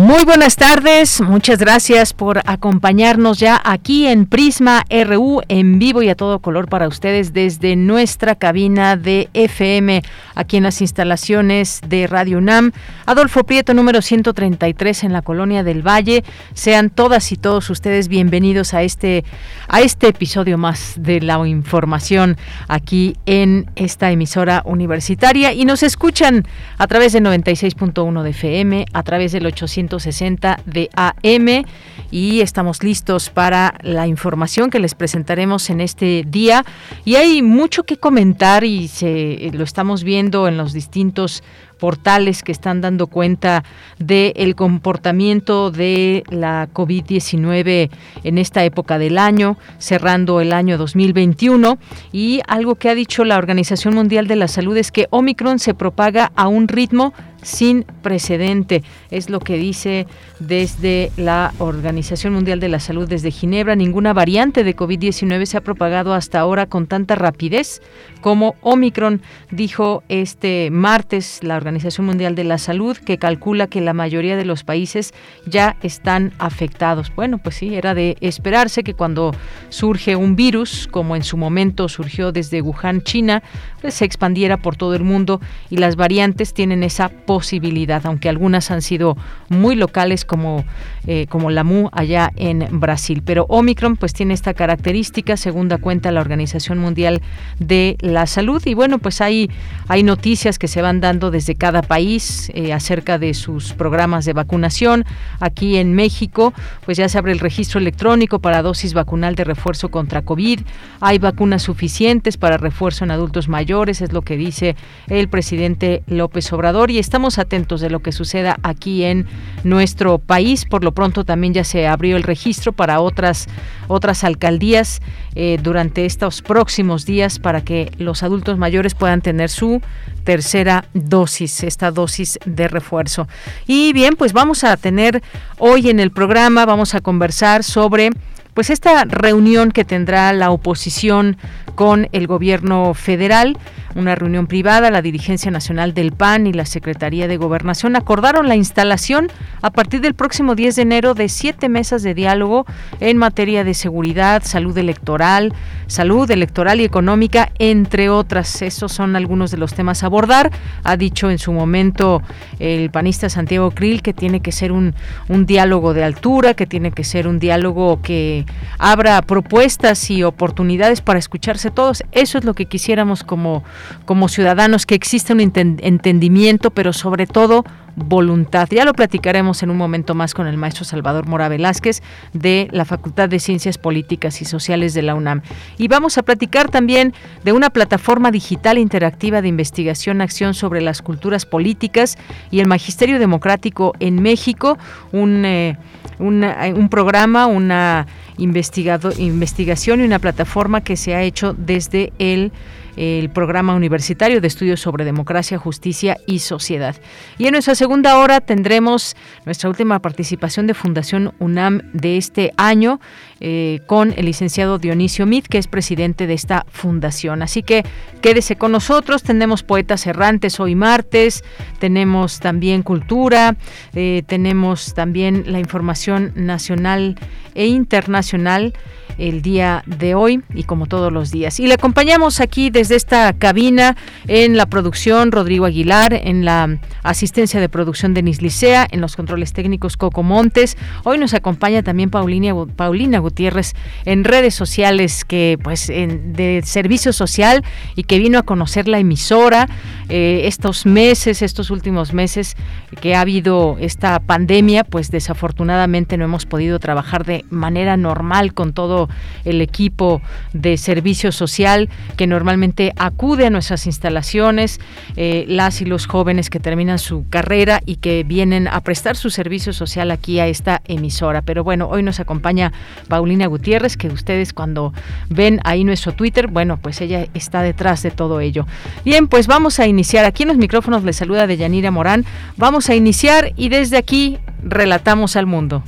Muy buenas tardes, muchas gracias por acompañarnos ya aquí en Prisma RU en vivo y a todo color para ustedes desde nuestra cabina de FM aquí en las instalaciones de Radio UNAM. Adolfo Prieto número 133 en la colonia del Valle. Sean todas y todos ustedes bienvenidos a este a este episodio más de la información aquí en esta emisora universitaria y nos escuchan a través de 96.1 de FM, a través del 800 160 de AM y estamos listos para la información que les presentaremos en este día. Y hay mucho que comentar y se, lo estamos viendo en los distintos portales que están dando cuenta del comportamiento de la COVID-19 en esta época del año, cerrando el año 2021. Y algo que ha dicho la Organización Mundial de la Salud es que Omicron se propaga a un ritmo sin precedente. Es lo que dice desde la Organización Mundial de la Salud desde Ginebra. Ninguna variante de COVID-19 se ha propagado hasta ahora con tanta rapidez como Omicron, dijo este martes la Organización Mundial de la Salud, que calcula que la mayoría de los países ya están afectados. Bueno, pues sí, era de esperarse que cuando surge un virus, como en su momento surgió desde Wuhan, China, pues se expandiera por todo el mundo y las variantes tienen esa posibilidad, aunque algunas han sido muy locales como, eh, como la MU allá en Brasil. Pero Omicron pues tiene esta característica, según da cuenta la Organización Mundial de la Salud. Y bueno, pues hay, hay noticias que se van dando desde cada país eh, acerca de sus programas de vacunación. Aquí en México, pues ya se abre el registro electrónico para dosis vacunal de refuerzo contra COVID. Hay vacunas suficientes para refuerzo en adultos mayores, es lo que dice el presidente López Obrador. Y estamos atentos de lo que suceda aquí en nuestro país. Por lo pronto también ya se abrió el registro para otras, otras alcaldías eh, durante estos próximos días para que los adultos mayores puedan tener su tercera dosis, esta dosis de refuerzo. Y bien, pues vamos a tener hoy en el programa, vamos a conversar sobre pues esta reunión que tendrá la oposición con el gobierno federal una reunión privada, la dirigencia nacional del PAN y la Secretaría de Gobernación acordaron la instalación a partir del próximo 10 de enero de siete mesas de diálogo en materia de seguridad, salud electoral, salud electoral y económica, entre otras. Esos son algunos de los temas a abordar. Ha dicho en su momento el panista Santiago Krill que tiene que ser un, un diálogo de altura, que tiene que ser un diálogo que abra propuestas y oportunidades para escucharse todos. Eso es lo que quisiéramos como como ciudadanos, que existe un entendimiento, pero sobre todo voluntad. Ya lo platicaremos en un momento más con el maestro Salvador Mora Velázquez de la Facultad de Ciencias Políticas y Sociales de la UNAM. Y vamos a platicar también de una plataforma digital interactiva de investigación, acción sobre las culturas políticas y el magisterio democrático en México, un, eh, un programa, una investigación y una plataforma que se ha hecho desde el el programa universitario de estudios sobre democracia, justicia y sociedad. Y en nuestra segunda hora tendremos nuestra última participación de Fundación UNAM de este año eh, con el licenciado Dionisio Mit, que es presidente de esta fundación. Así que quédese con nosotros, tenemos poetas errantes hoy martes, tenemos también cultura, eh, tenemos también la información nacional e internacional el día de hoy y como todos los días. Y le acompañamos aquí desde esta cabina en la producción Rodrigo Aguilar, en la asistencia de producción Denis Licea, en los controles técnicos Coco Montes. Hoy nos acompaña también Paulina, Paulina Gutiérrez en redes sociales que pues de servicio social y que vino a conocer la emisora eh, estos meses, estos últimos meses que ha habido esta pandemia, pues desafortunadamente no hemos podido trabajar de manera normal con todo el equipo de servicio social que normalmente acude a nuestras instalaciones, eh, las y los jóvenes que terminan su carrera y que vienen a prestar su servicio social aquí a esta emisora. Pero bueno, hoy nos acompaña Paulina Gutiérrez, que ustedes cuando ven ahí nuestro Twitter, bueno, pues ella está detrás de todo ello. Bien, pues vamos a iniciar. Aquí en los micrófonos le saluda Deyanira Morán. Vamos a iniciar y desde aquí relatamos al mundo.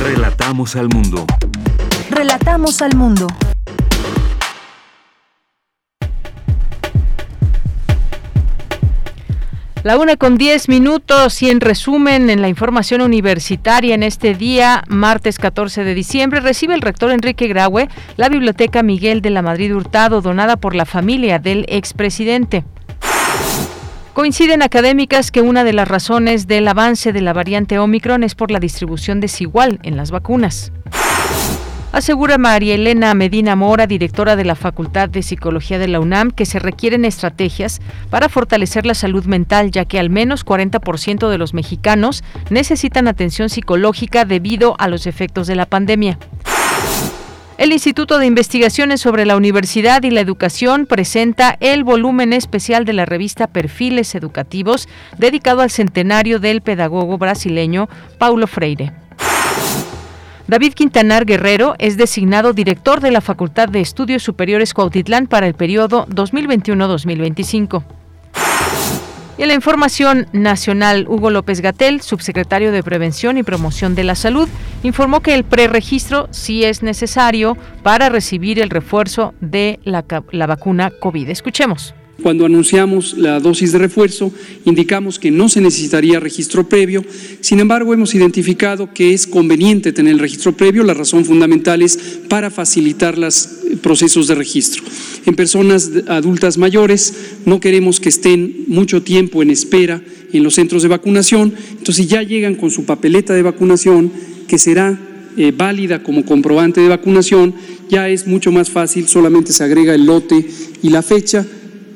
Relatamos al mundo. Relatamos al mundo. La una con diez minutos y en resumen en la información universitaria en este día, martes 14 de diciembre, recibe el rector Enrique Graue la Biblioteca Miguel de la Madrid Hurtado, donada por la familia del expresidente. Coinciden académicas que una de las razones del avance de la variante Omicron es por la distribución desigual en las vacunas. Asegura María Elena Medina Mora, directora de la Facultad de Psicología de la UNAM, que se requieren estrategias para fortalecer la salud mental, ya que al menos 40% de los mexicanos necesitan atención psicológica debido a los efectos de la pandemia. El Instituto de Investigaciones sobre la Universidad y la Educación presenta el volumen especial de la revista Perfiles Educativos dedicado al centenario del pedagogo brasileño Paulo Freire. David Quintanar Guerrero es designado director de la Facultad de Estudios Superiores Cuautitlán para el periodo 2021-2025. Y en la información nacional, Hugo López Gatel, subsecretario de Prevención y Promoción de la Salud, informó que el preregistro sí es necesario para recibir el refuerzo de la, la vacuna COVID. Escuchemos. Cuando anunciamos la dosis de refuerzo, indicamos que no se necesitaría registro previo. Sin embargo, hemos identificado que es conveniente tener el registro previo. La razón fundamental es para facilitar los eh, procesos de registro. En personas adultas mayores no queremos que estén mucho tiempo en espera en los centros de vacunación. Entonces ya llegan con su papeleta de vacunación que será eh, válida como comprobante de vacunación, ya es mucho más fácil, solamente se agrega el lote y la fecha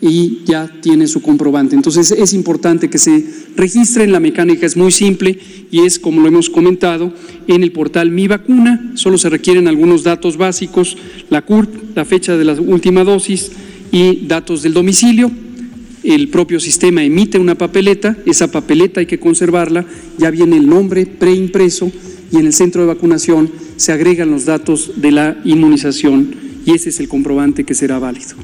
y ya tiene su comprobante. Entonces es importante que se registren, la mecánica es muy simple y es, como lo hemos comentado, en el portal Mi Vacuna, solo se requieren algunos datos básicos, la CURP, la fecha de la última dosis y datos del domicilio. El propio sistema emite una papeleta, esa papeleta hay que conservarla, ya viene el nombre preimpreso y en el centro de vacunación se agregan los datos de la inmunización y ese es el comprobante que será válido.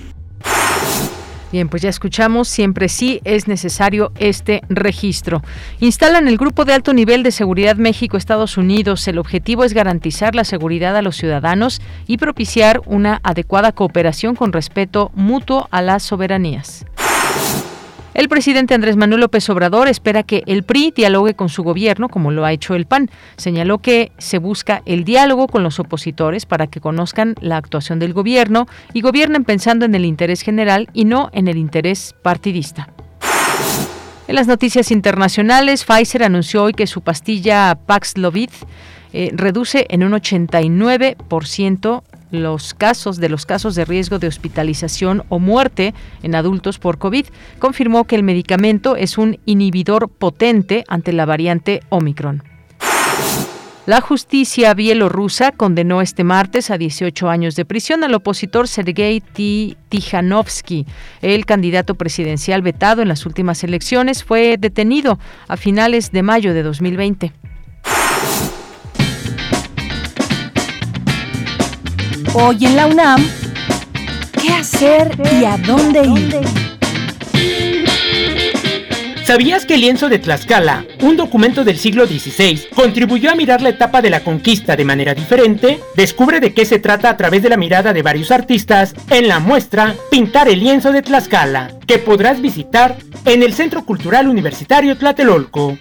Bien, pues ya escuchamos, siempre sí es necesario este registro. Instalan el Grupo de Alto Nivel de Seguridad México-Estados Unidos. El objetivo es garantizar la seguridad a los ciudadanos y propiciar una adecuada cooperación con respeto mutuo a las soberanías. El presidente Andrés Manuel López Obrador espera que el PRI dialogue con su gobierno, como lo ha hecho el PAN. Señaló que se busca el diálogo con los opositores para que conozcan la actuación del gobierno y gobiernen pensando en el interés general y no en el interés partidista. En las noticias internacionales, Pfizer anunció hoy que su pastilla Paxlovid eh, reduce en un 89% los casos de los casos de riesgo de hospitalización o muerte en adultos por COVID, confirmó que el medicamento es un inhibidor potente ante la variante Omicron. La justicia bielorrusa condenó este martes a 18 años de prisión al opositor Sergei Tijanovsky. El candidato presidencial vetado en las últimas elecciones fue detenido a finales de mayo de 2020. Hoy en la UNAM, ¿qué hacer y a dónde ir? ¿Sabías que el lienzo de Tlaxcala, un documento del siglo XVI, contribuyó a mirar la etapa de la conquista de manera diferente? Descubre de qué se trata a través de la mirada de varios artistas en la muestra Pintar el lienzo de Tlaxcala, que podrás visitar en el Centro Cultural Universitario Tlatelolco.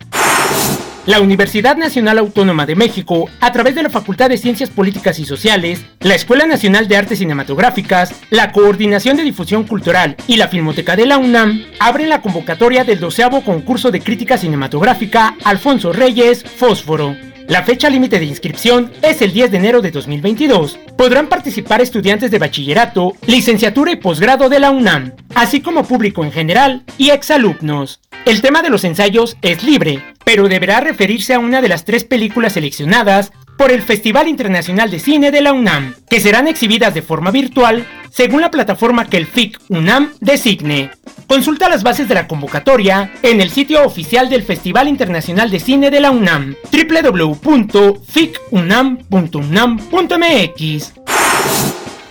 La Universidad Nacional Autónoma de México, a través de la Facultad de Ciencias Políticas y Sociales, la Escuela Nacional de Artes Cinematográficas, la Coordinación de Difusión Cultural y la Filmoteca de la UNAM, abren la convocatoria del doceavo concurso de crítica cinematográfica Alfonso Reyes Fósforo. La fecha límite de inscripción es el 10 de enero de 2022. Podrán participar estudiantes de bachillerato, licenciatura y posgrado de la UNAM, así como público en general y exalumnos. El tema de los ensayos es libre, pero deberá referirse a una de las tres películas seleccionadas por el Festival Internacional de Cine de la UNAM, que serán exhibidas de forma virtual según la plataforma que el FIC UNAM designe. Consulta las bases de la convocatoria en el sitio oficial del Festival Internacional de Cine de la UNAM, www.ficunam.unam.mx.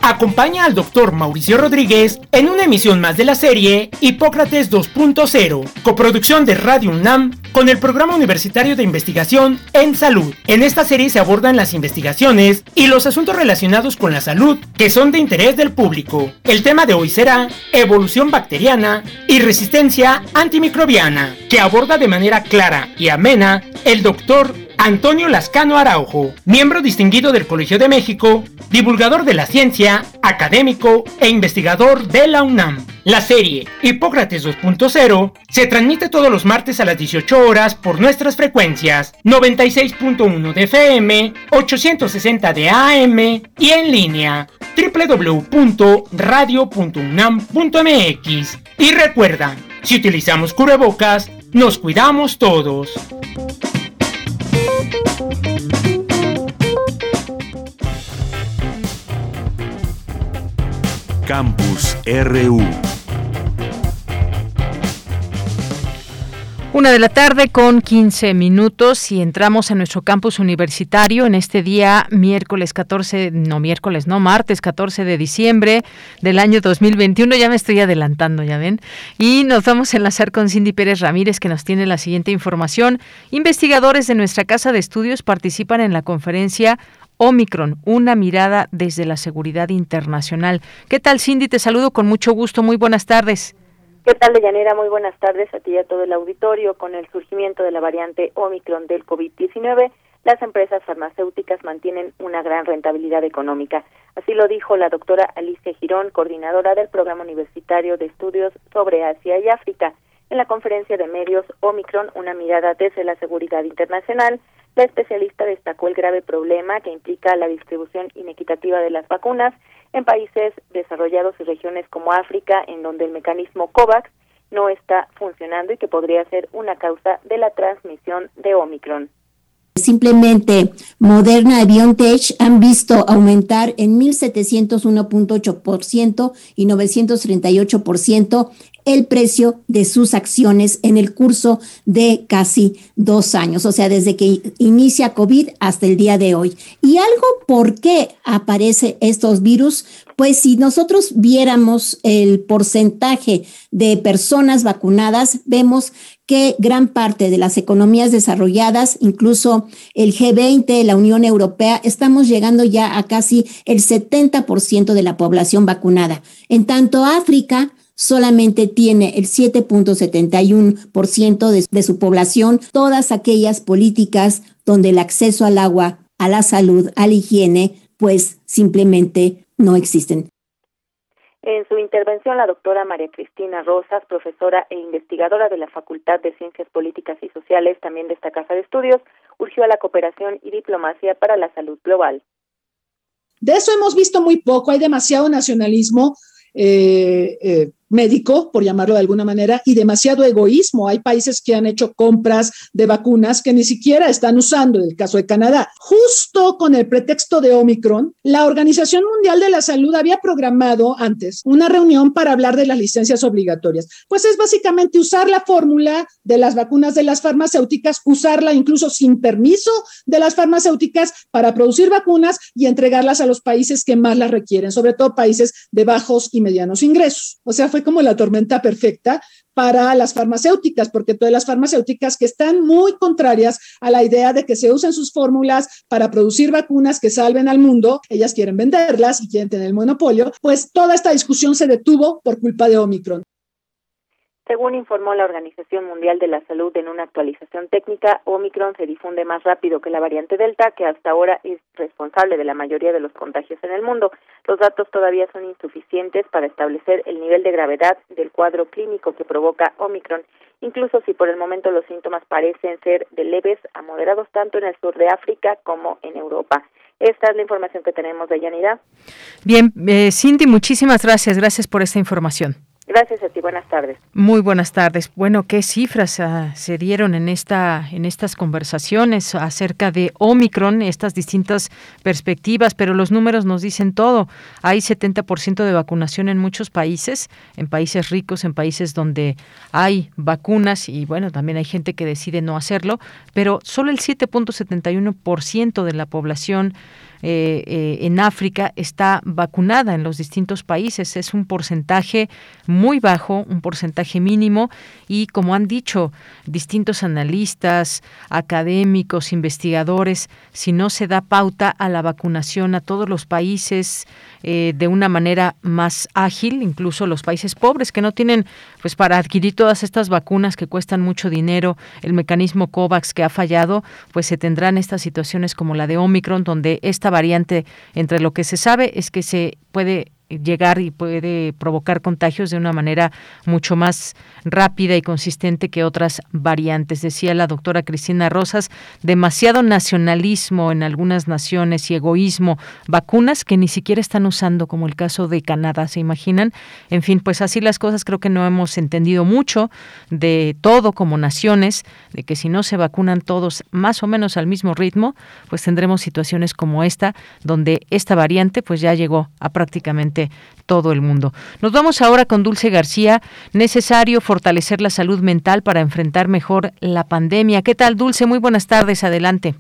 Acompaña al doctor Mauricio Rodríguez en una emisión más de la serie Hipócrates 2.0, coproducción de Radio UNAM con el Programa Universitario de Investigación en Salud. En esta serie se abordan las investigaciones y los asuntos relacionados con la salud que son de interés del público. El tema de hoy será evolución bacteriana y resistencia antimicrobiana, que aborda de manera clara y amena el doctor Antonio Lascano Araujo, miembro distinguido del Colegio de México, divulgador de la ciencia, académico e investigador de la UNAM. La serie Hipócrates 2.0 se transmite todos los martes a las 18 horas por nuestras frecuencias 96.1 de FM, 860 de AM y en línea www.radio.unam.mx. Y recuerda, si utilizamos cubrebocas, nos cuidamos todos. Campus RU. Una de la tarde con 15 minutos y entramos a nuestro campus universitario en este día miércoles 14, no miércoles, no martes 14 de diciembre del año 2021. Ya me estoy adelantando, ya ven. Y nos vamos a enlazar con Cindy Pérez Ramírez que nos tiene la siguiente información. Investigadores de nuestra casa de estudios participan en la conferencia Omicron, una mirada desde la seguridad internacional. ¿Qué tal, Cindy? Te saludo con mucho gusto. Muy buenas tardes. ¿Qué tal, Deyanira? Muy buenas tardes a ti y a todo el auditorio. Con el surgimiento de la variante Omicron del COVID-19, las empresas farmacéuticas mantienen una gran rentabilidad económica. Así lo dijo la doctora Alicia Girón, coordinadora del Programa Universitario de Estudios sobre Asia y África. En la conferencia de medios Omicron, una mirada desde la seguridad internacional, la especialista destacó el grave problema que implica la distribución inequitativa de las vacunas en países desarrollados y regiones como África, en donde el mecanismo COVAX no está funcionando y que podría ser una causa de la transmisión de Omicron. Simplemente Moderna y BioNTech han visto aumentar en 1.701.8% y 938% el precio de sus acciones en el curso de casi dos años, o sea, desde que inicia COVID hasta el día de hoy. ¿Y algo por qué aparece estos virus? Pues si nosotros viéramos el porcentaje de personas vacunadas, vemos que gran parte de las economías desarrolladas, incluso el G20, la Unión Europea, estamos llegando ya a casi el 70% de la población vacunada. En tanto, África solamente tiene el 7.71% de, de su población, todas aquellas políticas donde el acceso al agua, a la salud, a la higiene, pues simplemente no existen. En su intervención, la doctora María Cristina Rosas, profesora e investigadora de la Facultad de Ciencias Políticas y Sociales, también de esta Casa de Estudios, urgió a la cooperación y diplomacia para la salud global. De eso hemos visto muy poco, hay demasiado nacionalismo. Eh, eh, médico, por llamarlo de alguna manera, y demasiado egoísmo. Hay países que han hecho compras de vacunas que ni siquiera están usando, en el caso de Canadá. Justo con el pretexto de Omicron, la Organización Mundial de la Salud había programado antes una reunión para hablar de las licencias obligatorias. Pues es básicamente usar la fórmula de las vacunas de las farmacéuticas, usarla incluso sin permiso de las farmacéuticas para producir vacunas y entregarlas a los países que más las requieren, sobre todo países de bajos y medianos ingresos. O sea, fue como la tormenta perfecta para las farmacéuticas, porque todas las farmacéuticas que están muy contrarias a la idea de que se usen sus fórmulas para producir vacunas que salven al mundo, ellas quieren venderlas y quieren tener el monopolio, pues toda esta discusión se detuvo por culpa de Omicron. Según informó la Organización Mundial de la Salud en una actualización técnica, Omicron se difunde más rápido que la variante Delta, que hasta ahora es responsable de la mayoría de los contagios en el mundo. Los datos todavía son insuficientes para establecer el nivel de gravedad del cuadro clínico que provoca Omicron, incluso si por el momento los síntomas parecen ser de leves a moderados tanto en el sur de África como en Europa. Esta es la información que tenemos de Yanira. Bien, eh, Cindy, muchísimas gracias. Gracias por esta información. Gracias a ti, buenas tardes. Muy buenas tardes. Bueno, ¿qué cifras uh, se dieron en esta en estas conversaciones acerca de Omicron, estas distintas perspectivas, pero los números nos dicen todo. Hay 70% de vacunación en muchos países, en países ricos, en países donde hay vacunas y bueno, también hay gente que decide no hacerlo, pero solo el 7.71% de la población eh, eh, en África está vacunada en los distintos países. Es un porcentaje muy bajo, un porcentaje mínimo y como han dicho distintos analistas, académicos, investigadores, si no se da pauta a la vacunación a todos los países eh, de una manera más ágil, incluso los países pobres que no tienen pues para adquirir todas estas vacunas que cuestan mucho dinero, el mecanismo COVAX que ha fallado, pues se tendrán estas situaciones como la de Omicron donde esta variante, entre lo que se sabe es que se puede llegar y puede provocar contagios de una manera mucho más rápida y consistente que otras variantes. Decía la doctora Cristina Rosas, demasiado nacionalismo en algunas naciones y egoísmo, vacunas que ni siquiera están usando, como el caso de Canadá, ¿se imaginan? En fin, pues así las cosas creo que no hemos entendido mucho de todo como naciones, de que si no se vacunan todos más o menos al mismo ritmo, pues tendremos situaciones como esta, donde esta variante pues ya llegó a prácticamente todo el mundo. Nos vamos ahora con Dulce García. Necesario fortalecer la salud mental para enfrentar mejor la pandemia. ¿Qué tal, Dulce? Muy buenas tardes. Adelante.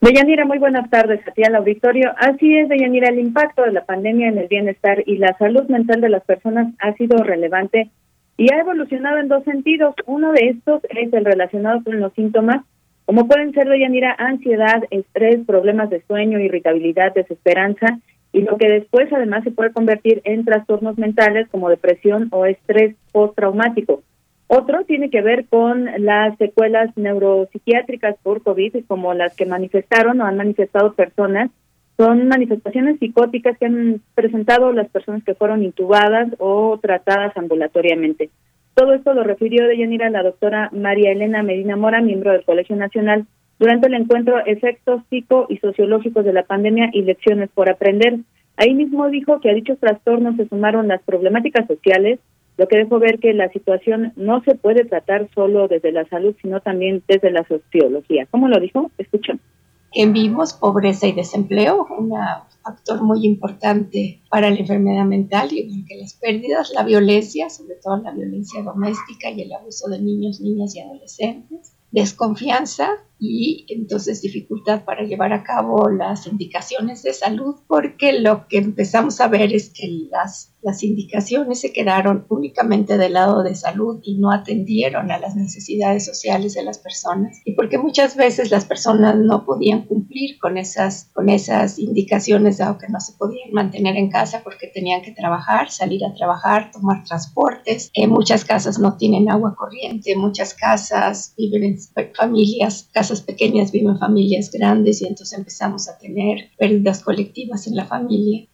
Deyanira, muy buenas tardes a ti al auditorio. Así es, Deyanira, el impacto de la pandemia en el bienestar y la salud mental de las personas ha sido relevante y ha evolucionado en dos sentidos. Uno de estos es el relacionado con los síntomas, como pueden ser, Deyanira, ansiedad, estrés, problemas de sueño, irritabilidad, desesperanza y lo que después además se puede convertir en trastornos mentales como depresión o estrés postraumático. Otro tiene que ver con las secuelas neuropsiquiátricas por COVID, como las que manifestaron o han manifestado personas. Son manifestaciones psicóticas que han presentado las personas que fueron intubadas o tratadas ambulatoriamente. Todo esto lo refirió de Yanira la doctora María Elena Medina Mora, miembro del Colegio Nacional durante el encuentro Efectos psico y sociológicos de la pandemia y lecciones por aprender. Ahí mismo dijo que a dichos trastornos se sumaron las problemáticas sociales, lo que dejó ver que la situación no se puede tratar solo desde la salud, sino también desde la sociología. ¿Cómo lo dijo? Escuchen. En vivos, pobreza y desempleo, un factor muy importante para la enfermedad mental, y que las pérdidas, la violencia, sobre todo la violencia doméstica y el abuso de niños, niñas y adolescentes, desconfianza y entonces dificultad para llevar a cabo las indicaciones de salud, porque lo que empezamos a ver es que las, las indicaciones se quedaron únicamente del lado de salud y no atendieron a las necesidades sociales de las personas, y porque muchas veces las personas no podían cumplir con esas, con esas indicaciones, dado que no se podían mantener en casa porque tenían que trabajar, salir a trabajar, tomar transportes. En muchas casas no tienen agua corriente, muchas casas viven en familias, casas pequeñas viven familias grandes y entonces empezamos a tener pérdidas colectivas en la familia.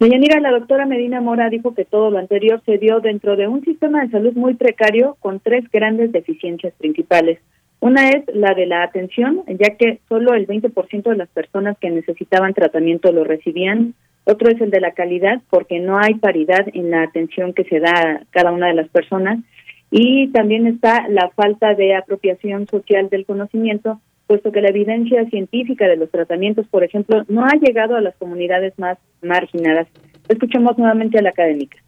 Doña la doctora Medina Mora dijo que todo lo anterior se dio dentro de un sistema de salud muy precario con tres grandes deficiencias principales. Una es la de la atención, ya que solo el 20% de las personas que necesitaban tratamiento lo recibían. Otro es el de la calidad, porque no hay paridad en la atención que se da a cada una de las personas y también está la falta de apropiación social del conocimiento, puesto que la evidencia científica de los tratamientos, por ejemplo, no ha llegado a las comunidades más marginadas. Escuchemos nuevamente a la académica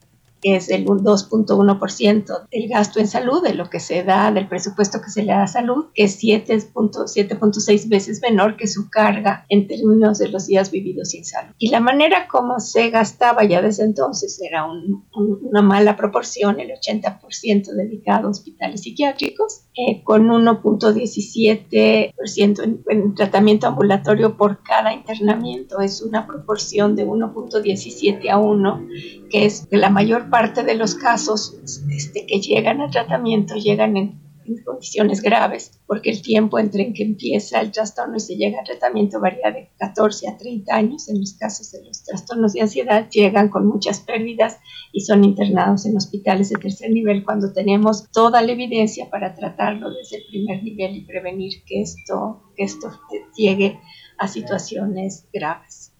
es el 2.1% del gasto en salud, de lo que se da, del presupuesto que se le da a salud, que es 7.6 veces menor que su carga en términos de los días vividos sin salud. Y la manera como se gastaba ya desde entonces era una mala proporción, el 80% dedicado a hospitales psiquiátricos, eh, con 1.17% en, en tratamiento ambulatorio por cada internamiento, es una proporción de 1.17 a 1, que es la mayor parte de los casos este, que llegan al tratamiento llegan en condiciones graves, porque el tiempo entre en que empieza el trastorno y se llega al tratamiento varía de 14 a 30 años. En los casos de los trastornos de ansiedad llegan con muchas pérdidas y son internados en hospitales de tercer nivel cuando tenemos toda la evidencia para tratarlo desde el primer nivel y prevenir que esto, que esto llegue a situaciones graves.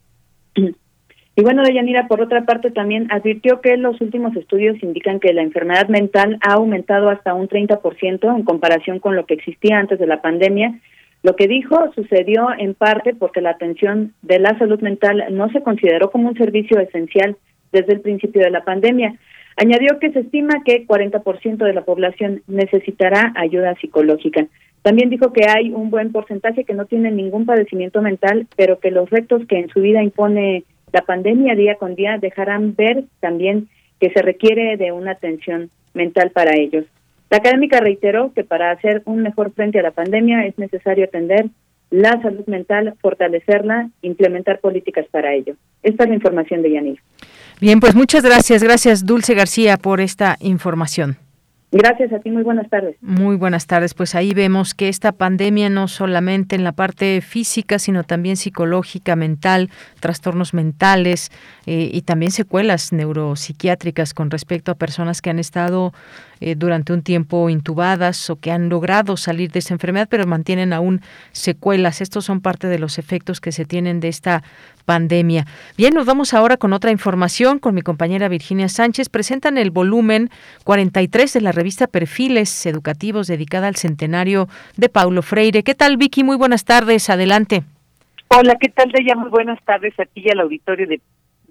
Y bueno, Deyanira, por otra parte, también advirtió que los últimos estudios indican que la enfermedad mental ha aumentado hasta un 30% en comparación con lo que existía antes de la pandemia. Lo que dijo sucedió en parte porque la atención de la salud mental no se consideró como un servicio esencial desde el principio de la pandemia. Añadió que se estima que 40% de la población necesitará ayuda psicológica. También dijo que hay un buen porcentaje que no tiene ningún padecimiento mental, pero que los retos que en su vida impone la pandemia día con día dejarán ver también que se requiere de una atención mental para ellos. La académica reiteró que para hacer un mejor frente a la pandemia es necesario atender la salud mental, fortalecerla, implementar políticas para ello. Esta es la información de Yanil. Bien, pues muchas gracias. Gracias, Dulce García, por esta información. Gracias a ti, muy buenas tardes. Muy buenas tardes. Pues ahí vemos que esta pandemia no solamente en la parte física, sino también psicológica, mental, trastornos mentales eh, y también secuelas neuropsiquiátricas con respecto a personas que han estado eh, durante un tiempo intubadas o que han logrado salir de esa enfermedad, pero mantienen aún secuelas. Estos son parte de los efectos que se tienen de esta pandemia. Bien, nos vamos ahora con otra información con mi compañera Virginia Sánchez. Presentan el volumen 43 de la revista Perfiles Educativos dedicada al centenario de Paulo Freire. ¿Qué tal, Vicky? Muy buenas tardes. Adelante. Hola, ¿qué tal, Deya? Muy buenas tardes a ti y al auditorio de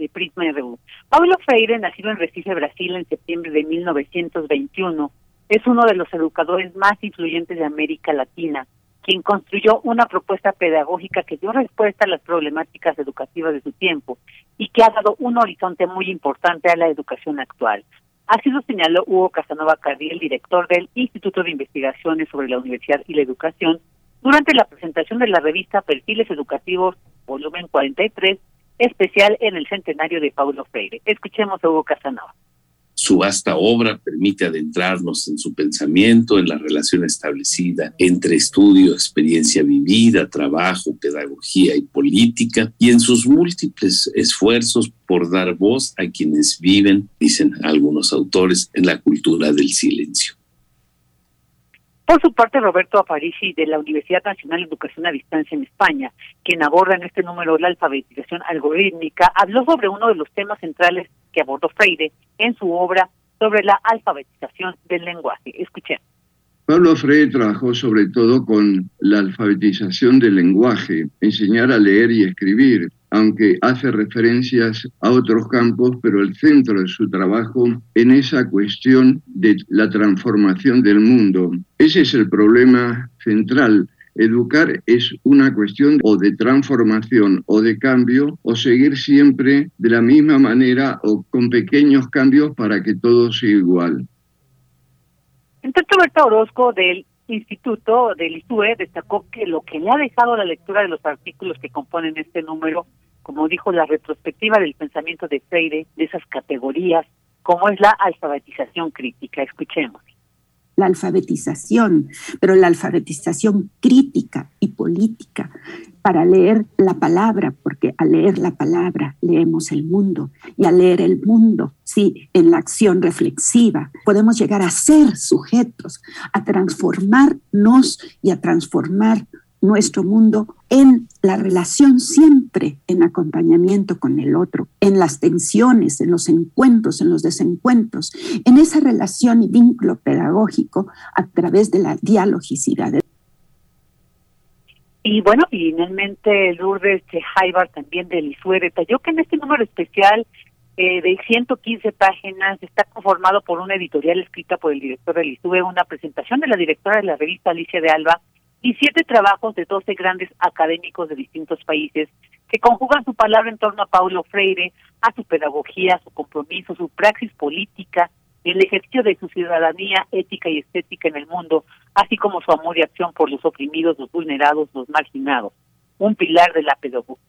de Prisma RU. Paulo Freire, nacido en Recife, Brasil, en septiembre de 1921, es uno de los educadores más influyentes de América Latina, quien construyó una propuesta pedagógica que dio respuesta a las problemáticas educativas de su tiempo y que ha dado un horizonte muy importante a la educación actual. Así lo señaló Hugo Casanova Cardiel, director del Instituto de Investigaciones sobre la Universidad y la Educación, durante la presentación de la revista Perfiles Educativos, volumen 43, especial en el centenario de Paulo Freire. Escuchemos a Hugo Casanova. Su vasta obra permite adentrarnos en su pensamiento, en la relación establecida entre estudio, experiencia vivida, trabajo, pedagogía y política, y en sus múltiples esfuerzos por dar voz a quienes viven, dicen algunos autores, en la cultura del silencio. Por su parte, Roberto Aparici, de la Universidad Nacional de Educación a Distancia en España, quien aborda en este número la alfabetización algorítmica, habló sobre uno de los temas centrales que abordó Freire en su obra sobre la alfabetización del lenguaje. Escuchen. Pablo Freire trabajó sobre todo con la alfabetización del lenguaje, enseñar a leer y escribir, aunque hace referencias a otros campos, pero el centro de su trabajo en esa cuestión de la transformación del mundo. Ese es el problema central. Educar es una cuestión o de transformación o de cambio o seguir siempre de la misma manera o con pequeños cambios para que todo sea igual. Entonces Roberto Orozco del Instituto del ISUE destacó que lo que le ha dejado la lectura de los artículos que componen este número como dijo, la retrospectiva del pensamiento de Freire, de esas categorías, como es la alfabetización crítica. Escuchemos. La alfabetización, pero la alfabetización crítica y política para leer la palabra, porque al leer la palabra leemos el mundo y al leer el mundo, sí, en la acción reflexiva, podemos llegar a ser sujetos, a transformarnos y a transformar nuestro mundo en la relación siempre en acompañamiento con el otro, en las tensiones, en los encuentros, en los desencuentros, en esa relación y vínculo pedagógico a través de la dialogicidad. Y bueno, finalmente Lourdes Jaibar también del ISUE detalló que en este número especial eh, de 115 páginas está conformado por una editorial escrita por el director del ISUE, una presentación de la directora de la revista Alicia de Alba, y siete trabajos de 12 grandes académicos de distintos países que conjugan su palabra en torno a Paulo Freire, a su pedagogía, su compromiso, su praxis política, el ejercicio de su ciudadanía ética y estética en el mundo, así como su amor y acción por los oprimidos, los vulnerados, los marginados. un pilar de la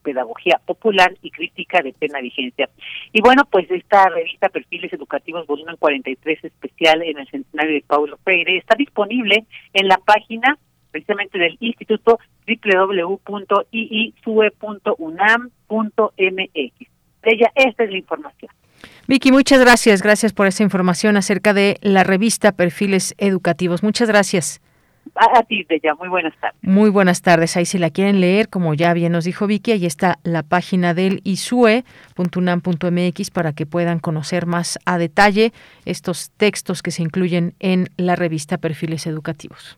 pedagogía popular y crítica de plena vigencia. Y bueno, pues esta revista Perfiles Educativos volumen 43 especial en el centenario de Paulo Freire está disponible en la página precisamente del instituto www.iisue.unam.mx. Ella, esta es la información. Vicky, muchas gracias. Gracias por esa información acerca de la revista Perfiles Educativos. Muchas gracias. A, ti, Bella. Muy buenas tardes. Muy buenas tardes. Ahí si la quieren leer, como ya bien nos dijo Vicky, ahí está la página del isue.unam.mx para que puedan conocer más a detalle estos textos que se incluyen en la revista Perfiles Educativos.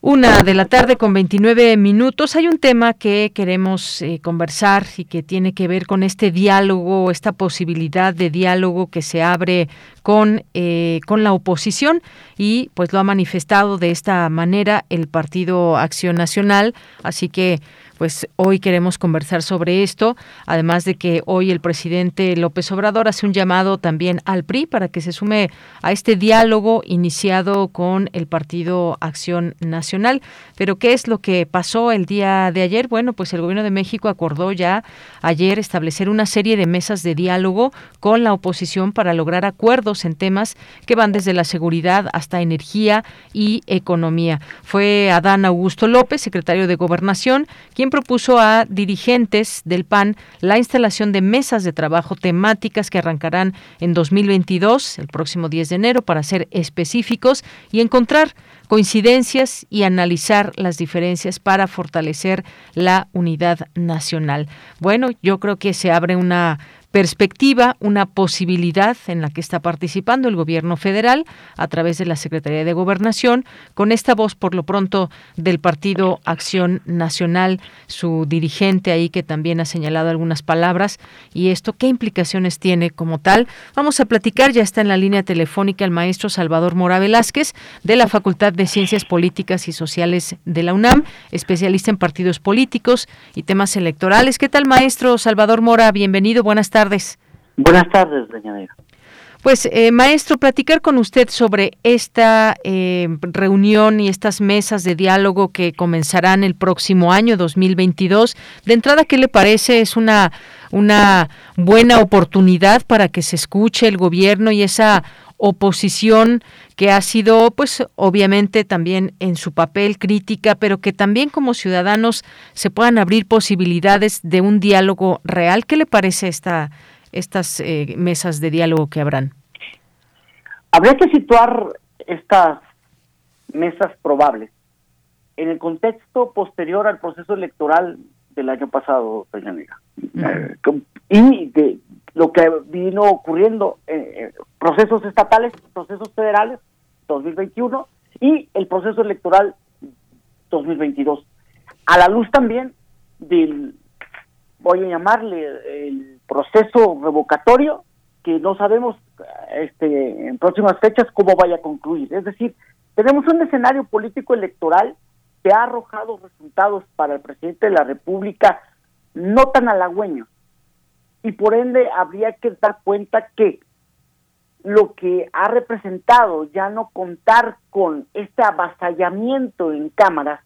Una de la tarde con 29 minutos. Hay un tema que queremos eh, conversar y que tiene que ver con este diálogo, esta posibilidad de diálogo que se abre con, eh, con la oposición y pues lo ha manifestado de esta manera el Partido Acción Nacional. Así que pues hoy queremos conversar sobre esto, además de que hoy el presidente López Obrador hace un llamado también al PRI para que se sume a este diálogo iniciado con el Partido Acción Nacional. Pero ¿qué es lo que pasó el día de ayer? Bueno, pues el gobierno de México acordó ya ayer establecer una serie de mesas de diálogo con la oposición para lograr acuerdos en temas que van desde la seguridad hasta energía y economía. Fue Adán Augusto López, secretario de Gobernación, quien propuso a dirigentes del PAN la instalación de mesas de trabajo temáticas que arrancarán en 2022, el próximo 10 de enero, para ser específicos y encontrar coincidencias y analizar las diferencias para fortalecer la unidad nacional. Bueno, yo creo que se abre una perspectiva, una posibilidad en la que está participando el gobierno federal a través de la Secretaría de Gobernación, con esta voz por lo pronto del Partido Acción Nacional, su dirigente ahí que también ha señalado algunas palabras y esto qué implicaciones tiene como tal. Vamos a platicar, ya está en la línea telefónica el maestro Salvador Mora Velázquez de la Facultad de Ciencias Políticas y Sociales de la UNAM, especialista en partidos políticos y temas electorales. ¿Qué tal maestro Salvador Mora? Bienvenido, buenas tardes tardes. Buenas tardes, doña Pues, eh, maestro, platicar con usted sobre esta eh, reunión y estas mesas de diálogo que comenzarán el próximo año, 2022. De entrada, ¿qué le parece? ¿Es una, una buena oportunidad para que se escuche el gobierno y esa oposición que ha sido, pues, obviamente también en su papel crítica, pero que también como ciudadanos se puedan abrir posibilidades de un diálogo real. ¿Qué le parece esta, estas eh, mesas de diálogo que habrán? Habría que situar estas mesas probables en el contexto posterior al proceso electoral del año pasado, doña eh, y de, lo que vino ocurriendo, eh, procesos estatales, procesos federales, 2021, y el proceso electoral 2022. A la luz también del, voy a llamarle, el proceso revocatorio, que no sabemos este, en próximas fechas cómo vaya a concluir. Es decir, tenemos un escenario político electoral que ha arrojado resultados para el presidente de la República no tan halagüeños y por ende habría que dar cuenta que lo que ha representado ya no contar con este avasallamiento en cámaras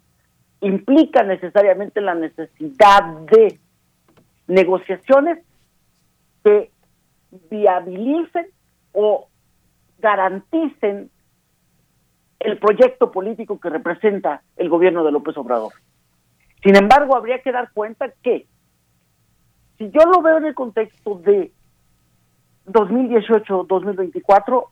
implica necesariamente la necesidad de negociaciones que viabilicen o garanticen el proyecto político que representa el gobierno de López Obrador. Sin embargo, habría que dar cuenta que si yo lo veo en el contexto de 2018-2024,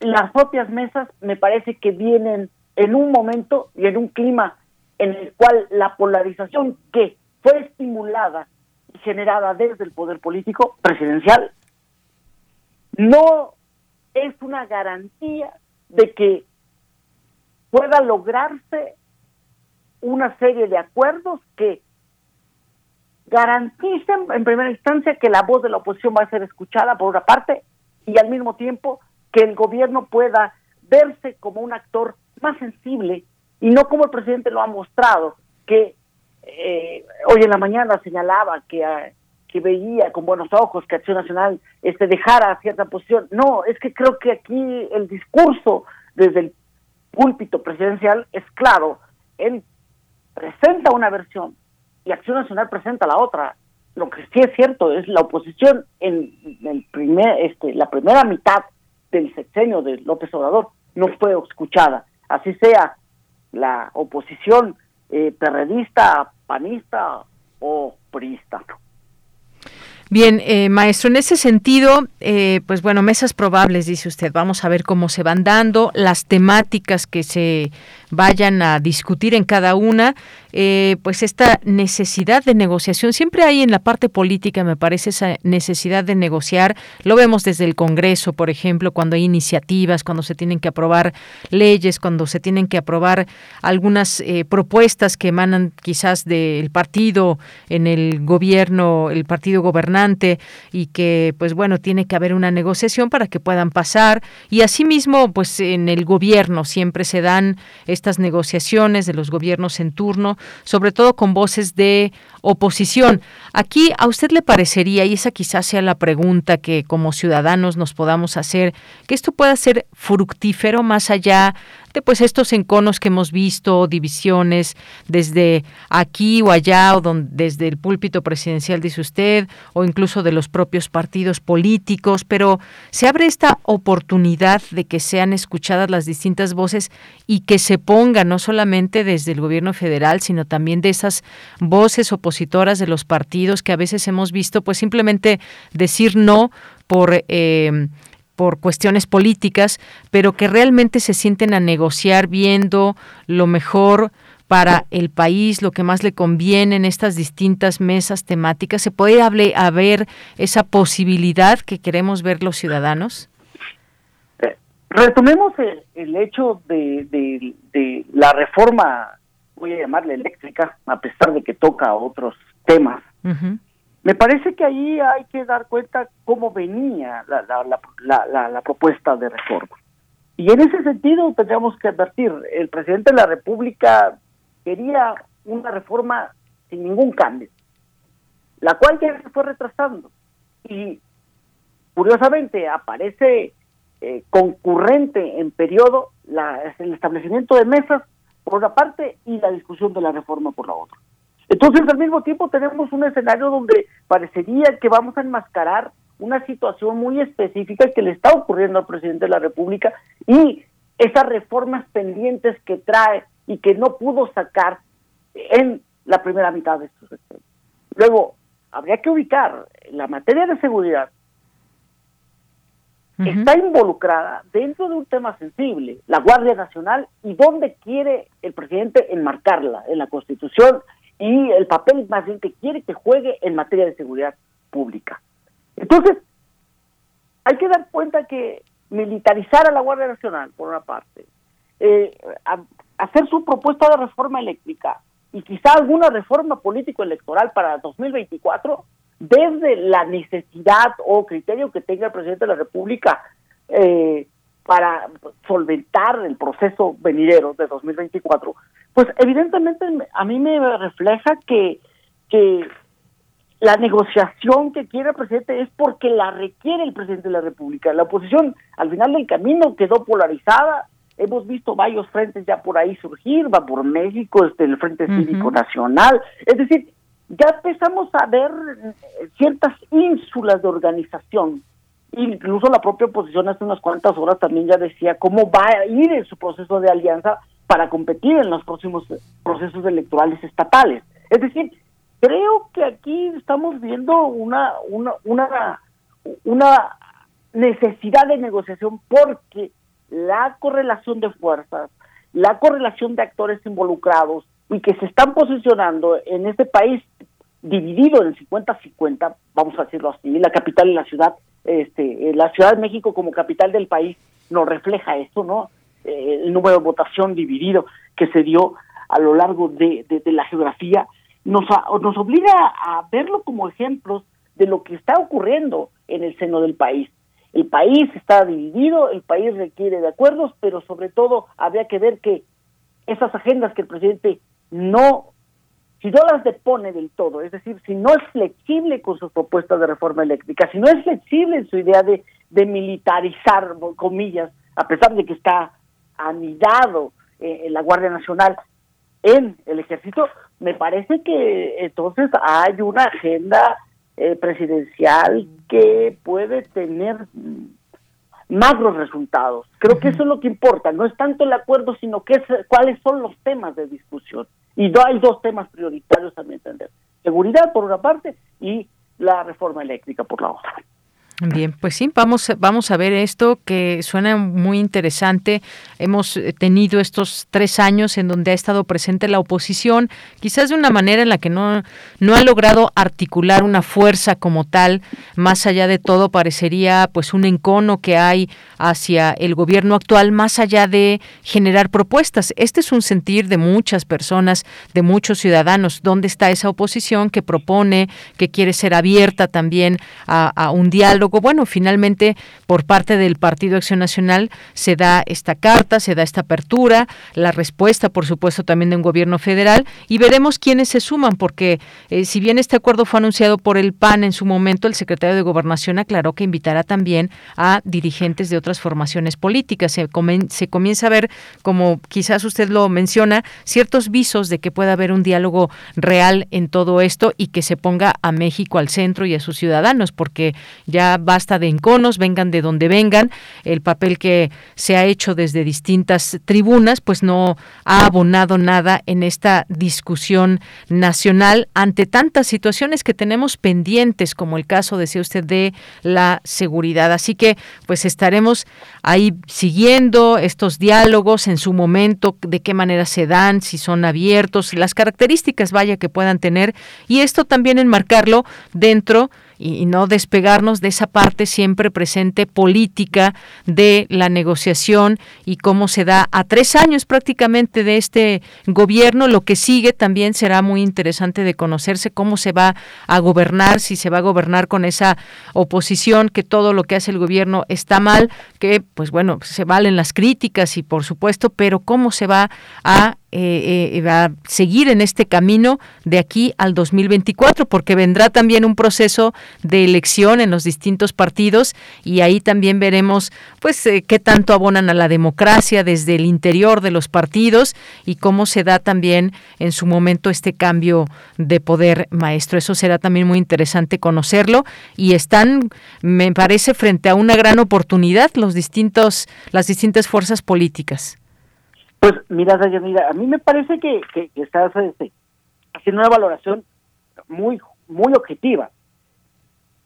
las propias mesas me parece que vienen en un momento y en un clima en el cual la polarización que fue estimulada y generada desde el poder político presidencial no es una garantía de que pueda lograrse una serie de acuerdos que garanticen en primera instancia que la voz de la oposición va a ser escuchada por una parte y al mismo tiempo que el gobierno pueda verse como un actor más sensible y no como el presidente lo ha mostrado, que eh, hoy en la mañana señalaba que, ah, que veía con buenos ojos que Acción Nacional este, dejara cierta posición. No, es que creo que aquí el discurso desde el púlpito presidencial es claro. Él presenta una versión y Acción Nacional presenta la otra. Lo que sí es cierto es la oposición en el primer, este, la primera mitad del sexenio de López Obrador no fue escuchada. Así sea la oposición eh, perredista, panista o priista. Bien, eh, maestro, en ese sentido, eh, pues bueno, mesas probables, dice usted. Vamos a ver cómo se van dando las temáticas que se vayan a discutir en cada una. Eh, pues esta necesidad de negociación, siempre hay en la parte política, me parece, esa necesidad de negociar. Lo vemos desde el Congreso, por ejemplo, cuando hay iniciativas, cuando se tienen que aprobar leyes, cuando se tienen que aprobar algunas propuestas que emanan quizás del partido en el gobierno, el partido gobernante y que pues bueno tiene que haber una negociación para que puedan pasar y asimismo pues en el gobierno siempre se dan estas negociaciones de los gobiernos en turno sobre todo con voces de oposición. Aquí a usted le parecería y esa quizás sea la pregunta que como ciudadanos nos podamos hacer que esto pueda ser fructífero más allá de pues estos enconos que hemos visto, divisiones desde aquí o allá, o donde, desde el púlpito presidencial, dice usted, o incluso de los propios partidos políticos, pero se abre esta oportunidad de que sean escuchadas las distintas voces y que se ponga no solamente desde el gobierno federal, sino también de esas voces opositoras de los partidos que a veces hemos visto, pues simplemente decir no por eh, por cuestiones políticas, pero que realmente se sienten a negociar viendo lo mejor para el país, lo que más le conviene en estas distintas mesas temáticas. ¿Se puede haber esa posibilidad que queremos ver los ciudadanos? Eh, retomemos el, hecho de, la reforma, voy a llamarle eléctrica, a pesar de que toca otros temas. Me parece que ahí hay que dar cuenta cómo venía la, la, la, propuesta de reforma. Y en ese sentido tendríamos que advertir, el presidente de la República quería una reforma sin ningún cambio, la cual ya se fue retrasando. Y curiosamente aparece eh, concurrente en periodo la, el establecimiento de mesas por una parte y la discusión de la reforma por la otra. Entonces, al mismo tiempo, tenemos un escenario donde parecería que vamos a enmascarar una situación muy específica que le está ocurriendo al presidente de la República y esas reformas pendientes que trae y que no pudo sacar en la primera mitad de su gestión. Luego, habría que ubicar la materia de seguridad está involucrada dentro de un tema sensible, la Guardia Nacional, y dónde quiere el presidente enmarcarla, en la Constitución, y el papel más bien que quiere que juegue en materia de seguridad pública. Entonces, hay que dar cuenta que militarizar a la Guardia Nacional, por una parte, eh, hacer su propuesta de reforma eléctrica y quizá alguna reforma político-electoral para 2024, desde la necesidad o criterio que tenga el presidente de la República eh, para solventar el proceso venidero de 2024, pues evidentemente a mí me refleja que, que la negociación que quiere el presidente es porque la requiere el presidente de la República. La oposición al final del camino quedó polarizada. Hemos visto varios frentes ya por ahí surgir, va por México, este, el Frente Cívico Nacional. Es decir, ya empezamos a ver ciertas ínsulas de organización. Incluso la propia oposición hace unas cuantas horas también ya decía cómo va a ir en su proceso de alianza para competir en los próximos procesos electorales estatales. Es decir, creo que aquí estamos viendo una, una, una, una necesidad de negociación porque la correlación de fuerzas, la correlación de actores involucrados y que se están posicionando en este país dividido en 50-50, vamos a decirlo así, la capital y la ciudad, este, la Ciudad de México como capital del país nos refleja eso, ¿no? Eh, el número de votación dividido que se dio a lo largo de, la geografía, nos, nos obliga a verlo como ejemplos de lo que está ocurriendo en el seno del país. El país está dividido, el país requiere de acuerdos, pero sobre todo habría que ver que esas agendas que el presidente no si no las depone del todo, es decir, si no es flexible con sus propuestas de reforma eléctrica, si no es flexible en su idea de, de militarizar, comillas, a pesar de que está anidado eh, en la Guardia Nacional en el ejército, me parece que entonces hay una agenda eh, presidencial que puede tener macros resultados. Creo que eso es lo que importa, no es tanto el acuerdo, sino que es, cuáles son los temas de discusión. Y hay dos temas prioritarios a mi entender. Seguridad por una parte y la reforma eléctrica por la otra. Bien, pues sí, vamos, vamos a ver esto que suena muy interesante. Hemos eh, tenido estos tres años en donde ha estado presente la oposición, quizás de una manera en la que no, no ha logrado articular una fuerza como tal. Más allá de todo, parecería pues un encono que hay hacia el gobierno actual, más allá de generar propuestas. Este es un sentir de muchas personas, de muchos ciudadanos. ¿Dónde está esa oposición que propone, que quiere ser abierta también a, a un diálogo? Bueno, finalmente por parte del Partido Acción Nacional se da esta carta, se da esta apertura, la respuesta, por supuesto, también de un gobierno federal y veremos quiénes se suman, porque eh, si bien este acuerdo fue anunciado por el PAN en su momento, el secretario de Gobernación aclaró que invitará también a dirigentes de otras formaciones políticas. Se, se comienza a ver, como quizás usted lo menciona, ciertos visos de que pueda haber un diálogo real en todo esto y que se ponga a México al centro y a sus ciudadanos, porque ya basta de enconos, vengan de donde vengan. El papel que se ha hecho desde distintas tribunas, pues no ha abonado nada en esta discusión nacional ante tantas situaciones que tenemos pendientes, como el caso, decía usted, de la seguridad. Así que, pues estaremos ahí siguiendo estos diálogos en su momento, de qué manera se dan, si son abiertos, las características, vaya, que puedan tener, y esto también enmarcarlo dentro y, no despegarnos de esa parte siempre presente política de la negociación y cómo se da a tres años prácticamente de este gobierno. Lo que sigue también será muy interesante de conocerse cómo se va a gobernar, si se va a gobernar con esa oposición, que todo lo que hace el gobierno está mal, que pues bueno, se valen las críticas y por supuesto, pero cómo se va a eh, eh, va a seguir en este camino de aquí al 2024, porque vendrá también un proceso de elección en los distintos partidos y ahí también veremos pues eh, qué tanto abonan a la democracia desde el interior de los partidos y cómo se da también en su momento este cambio de poder maestro. Eso será también muy interesante conocerlo y están, me parece, frente a una gran oportunidad los distintos, las distintas fuerzas políticas. Pues mira, mira, a mí me parece que, que, estás este, haciendo una valoración muy, muy objetiva.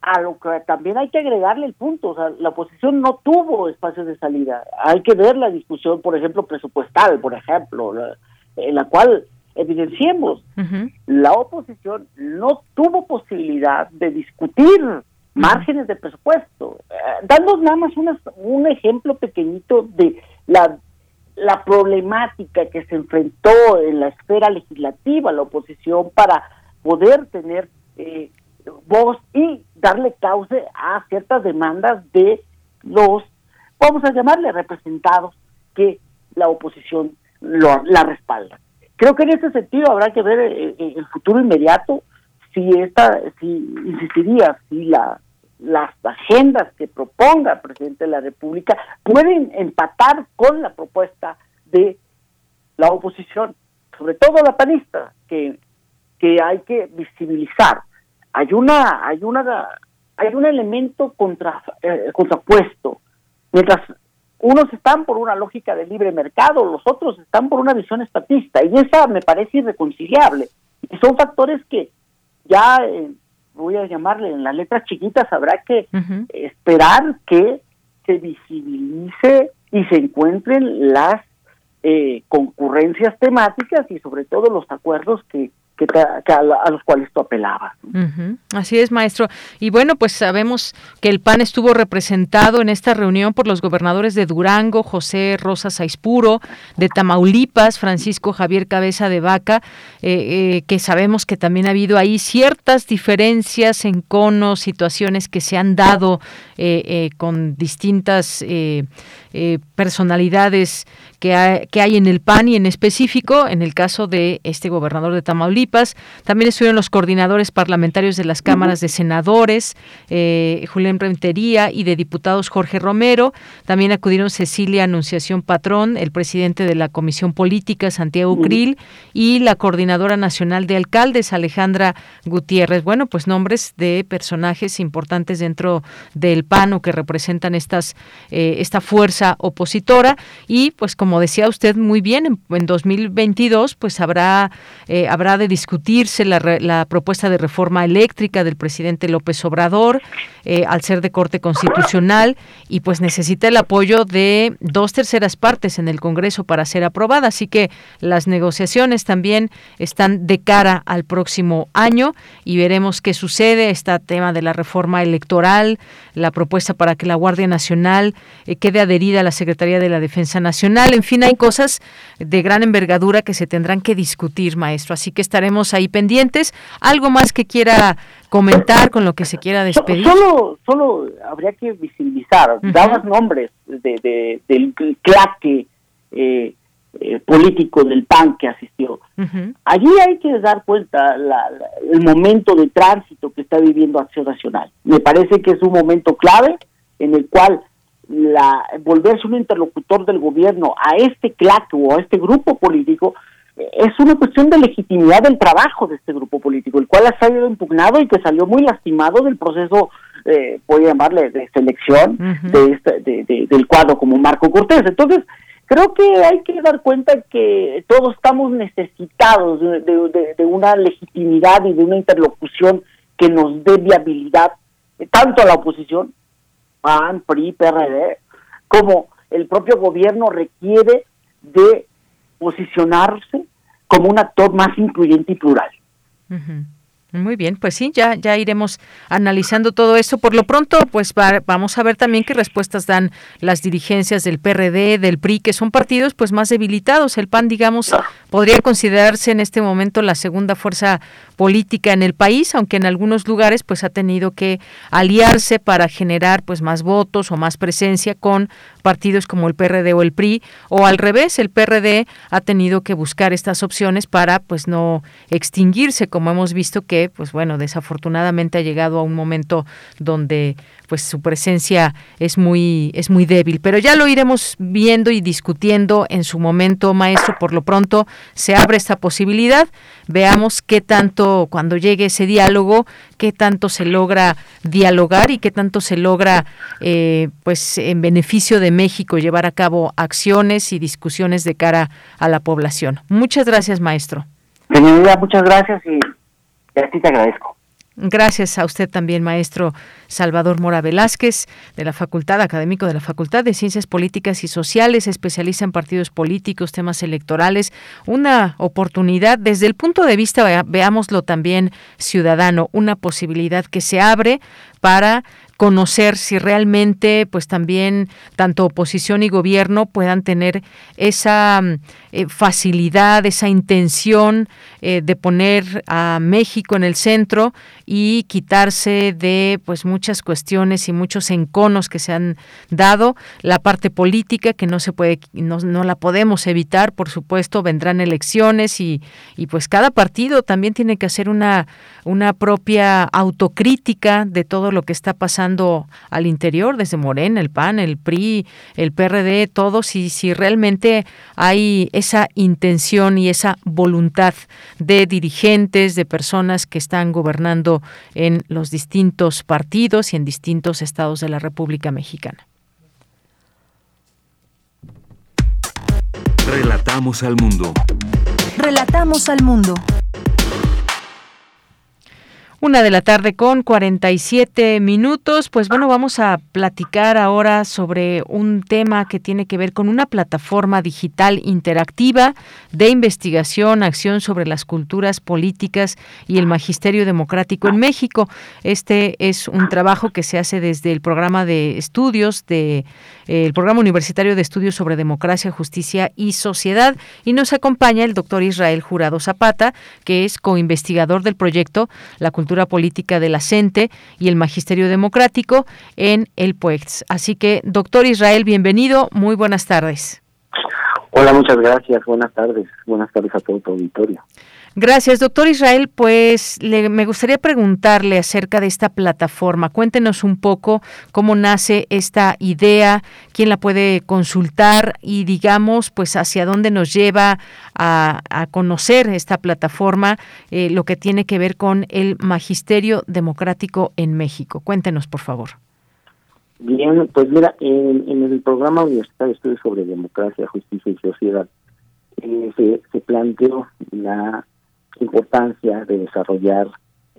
A lo que también hay que agregarle el punto, o sea, la oposición no tuvo espacios de salida. Hay que ver la discusión, por ejemplo, presupuestal, por ejemplo, en la cual evidenciemos, la oposición no tuvo posibilidad de discutir márgenes de presupuesto. Eh, dando nada más un ejemplo pequeñito de la la problemática que se enfrentó en la esfera legislativa la oposición para poder tener eh, voz y darle cauce a ciertas demandas de los, vamos a llamarle representados, que la oposición lo, la respalda. Creo que en ese sentido habrá que ver en eh, el futuro inmediato si esta, si insistiría, si la las agendas que proponga el presidente de la República pueden empatar con la propuesta de la oposición, sobre todo la panista, que, que hay que visibilizar. Hay una, hay una, hay un elemento contra, eh, contrapuesto. Mientras unos están por una lógica de libre mercado, los otros están por una visión estatista, y esa me parece irreconciliable. Y son factores que ya eh, voy a llamarle en las letras chiquitas, habrá que esperar que se visibilice y se encuentren las eh, concurrencias temáticas y sobre todo los acuerdos que que, a, los cuales tú apelabas. Así es, maestro. Y bueno, pues sabemos que el PAN estuvo representado en esta reunión por los gobernadores de Durango, José Rosa Saispuro, de Tamaulipas, Francisco Javier Cabeza de Vaca, eh, eh, que sabemos que también ha habido ahí ciertas diferencias en conos, situaciones que se han dado eh, con distintas personalidades que hay, que hay en el PAN y en específico en el caso de este gobernador de Tamaulipas. También estuvieron los coordinadores parlamentarios de las cámaras de senadores, eh, Julián Rentería, y de diputados Jorge Romero. También acudieron Cecilia Anunciación Patrón, el presidente de la Comisión Política, Santiago Krill, y la coordinadora nacional de alcaldes, Alejandra Gutiérrez. Bueno, pues nombres de personajes importantes dentro del PAN o que representan estas, eh, esta fuerza opositora. Y pues como decía usted muy bien, en, 2022 pues habrá, eh, habrá de discutirse la, la, propuesta de reforma eléctrica del presidente López Obrador eh, al ser de corte constitucional y pues necesita el apoyo de dos terceras partes en el Congreso para ser aprobada. Así que las negociaciones también están de cara al próximo año y veremos qué sucede. Está tema de la reforma electoral, la propuesta para que la Guardia Nacional eh, quede adherida a la Secretaría de la Defensa Nacional. En fin, hay cosas de gran envergadura que se tendrán que discutir, maestro. Así que estaremos ahí pendientes. ¿Algo más que quiera comentar con lo que se quiera despedir? Solo, solo habría que visibilizar, uh nombres de, del claque eh, eh, político del PAN que asistió. Allí hay que dar cuenta la, el momento de tránsito que está viviendo Acción Nacional. Me parece que es un momento clave en el cual la volverse un interlocutor del gobierno a este claque o a este grupo político es una cuestión de legitimidad del trabajo de este grupo político, el cual ha salido impugnado y que salió muy lastimado del proceso, eh, voy a llamarle, de selección de este, de, del cuadro como Marco Cortés. Entonces, creo que hay que dar cuenta que todos estamos necesitados de, una legitimidad y de una interlocución que nos dé viabilidad, eh, tanto a la oposición, PAN, PRI, PRD, como el propio gobierno requiere de posicionarse como un actor más incluyente y plural. Muy bien, pues sí, ya, ya iremos analizando todo esto. Por lo pronto, pues vamos a ver también qué respuestas dan las dirigencias del PRD, del PRI, que son partidos pues más debilitados. El PAN, digamos, podría considerarse en este momento la segunda fuerza política en el país, aunque en algunos lugares pues ha tenido que aliarse para generar pues más votos o más presencia con partidos como el PRD o el PRI, o al revés, el PRD ha tenido que buscar estas opciones para pues no extinguirse, como hemos visto que pues bueno, desafortunadamente ha llegado a un momento donde pues su presencia es muy es muy débil, pero ya lo iremos viendo y discutiendo en su momento, maestro, por lo pronto se abre esta posibilidad, veamos qué tanto cuando llegue ese diálogo, qué tanto se logra dialogar y qué tanto se logra eh, pues en beneficio de México llevar a cabo acciones y discusiones de cara a la población. Muchas gracias, maestro. muchas gracias y a ti te agradezco. Gracias a usted también, maestro Salvador Mora Velázquez, de la Facultad Académico de la Facultad de Ciencias Políticas y Sociales, especialista en partidos políticos, temas electorales. Una oportunidad, desde el punto de vista, veámoslo también ciudadano, una posibilidad que se abre para conocer si realmente pues también tanto oposición y gobierno puedan tener esa eh, facilidad, esa intención eh, de poner a México en el centro y quitarse de pues muchas cuestiones y muchos enconos que se han dado, la parte política que no se puede no, no la podemos evitar, por supuesto, vendrán elecciones y, y pues cada partido también tiene que hacer una una propia autocrítica de todo lo que está pasando al interior, desde Morena, el PAN, el PRI, el PRD, todos, y si realmente hay esa intención y esa voluntad de dirigentes, de personas que están gobernando en los distintos partidos y en distintos estados de la República Mexicana. Relatamos al mundo. Relatamos al mundo. Una de la tarde con 47 minutos. Pues bueno, vamos a platicar ahora sobre un tema que tiene que ver con una plataforma digital interactiva de investigación, acción sobre las culturas políticas y el magisterio democrático en México. Este es un trabajo que se hace desde el programa de estudios de eh, el programa universitario de estudios sobre democracia, justicia y sociedad y nos acompaña el doctor Israel Jurado Zapata, que es coinvestigador del proyecto La cultura política de la y el Magisterio Democrático en el PUEX. Así que, doctor Israel, bienvenido, muy buenas tardes. Hola, muchas gracias. Buenas tardes. Buenas tardes a todo tu auditorio. Gracias, doctor Israel. Pues me gustaría preguntarle acerca de esta plataforma. Cuéntenos un poco cómo nace esta idea, quién la puede consultar y digamos, pues hacia dónde nos lleva a, conocer esta plataforma, eh, lo que tiene que ver con el magisterio democrático en México. Cuéntenos, por favor. Bien, pues mira, en, el programa Universitario de Estudios sobre Democracia, Justicia y Sociedad eh, se, se planteó la importancia de desarrollar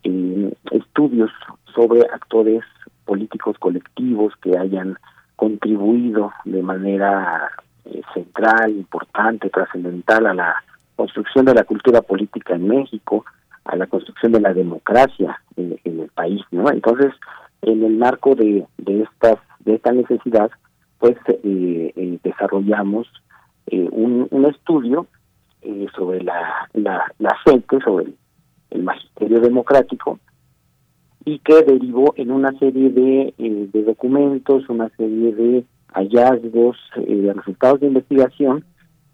eh, estudios sobre actores políticos colectivos que hayan contribuido de manera eh, central, importante, trascendental a la construcción de la cultura política en México, a la construcción de la democracia en, el país, ¿no? Entonces, en el marco de, de estas de esta necesidad, pues eh, desarrollamos un, un estudio eh, sobre la, la, la sobre el, magisterio democrático, y que derivó en una serie de, eh, de documentos, una serie de hallazgos, eh, de resultados de investigación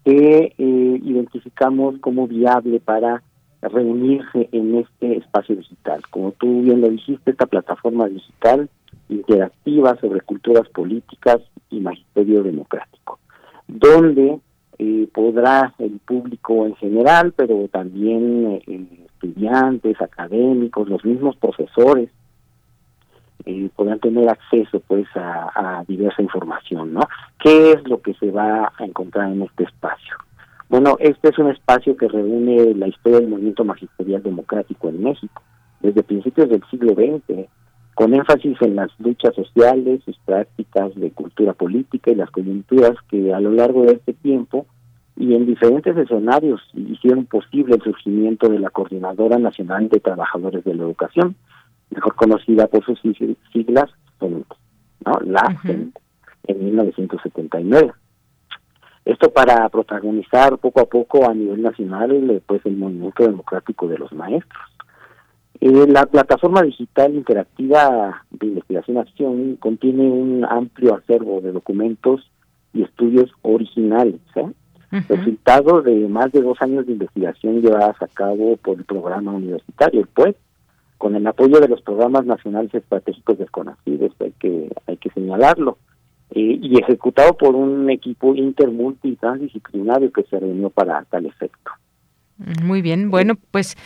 que identificamos como viable para reunirse en este espacio digital. Como tú bien lo dijiste, esta plataforma digital interactiva sobre culturas políticas y magisterio democrático, donde eh, podrá el público en general, pero también eh, estudiantes, académicos, los mismos profesores, eh, podrán tener acceso pues a, diversa información, ¿no? ¿Qué es lo que se va a encontrar en este espacio? Bueno, este es un espacio que reúne la historia del movimiento magisterial democrático en México, desde principios del siglo XX, con énfasis en las luchas sociales, sus prácticas de cultura política y las coyunturas que a lo largo de este tiempo y en diferentes escenarios hicieron posible el surgimiento de la Coordinadora Nacional de Trabajadores de la Educación, mejor conocida por sus siglas ¿no? La en 1979. Esto para protagonizar poco a poco a nivel nacional pues el movimiento democrático de los maestros. Eh, la plataforma digital interactiva de investigación acción contiene un amplio acervo de documentos y estudios originales, ¿eh? resultado de más de dos años de investigación llevadas a cabo por el programa universitario, el PUED, con el apoyo de los programas nacionales estratégicos desconocidos, hay que, hay que señalarlo, eh, y ejecutado por un equipo intermulti transdisciplinario que se reunió para tal efecto. Muy bien, bueno, pues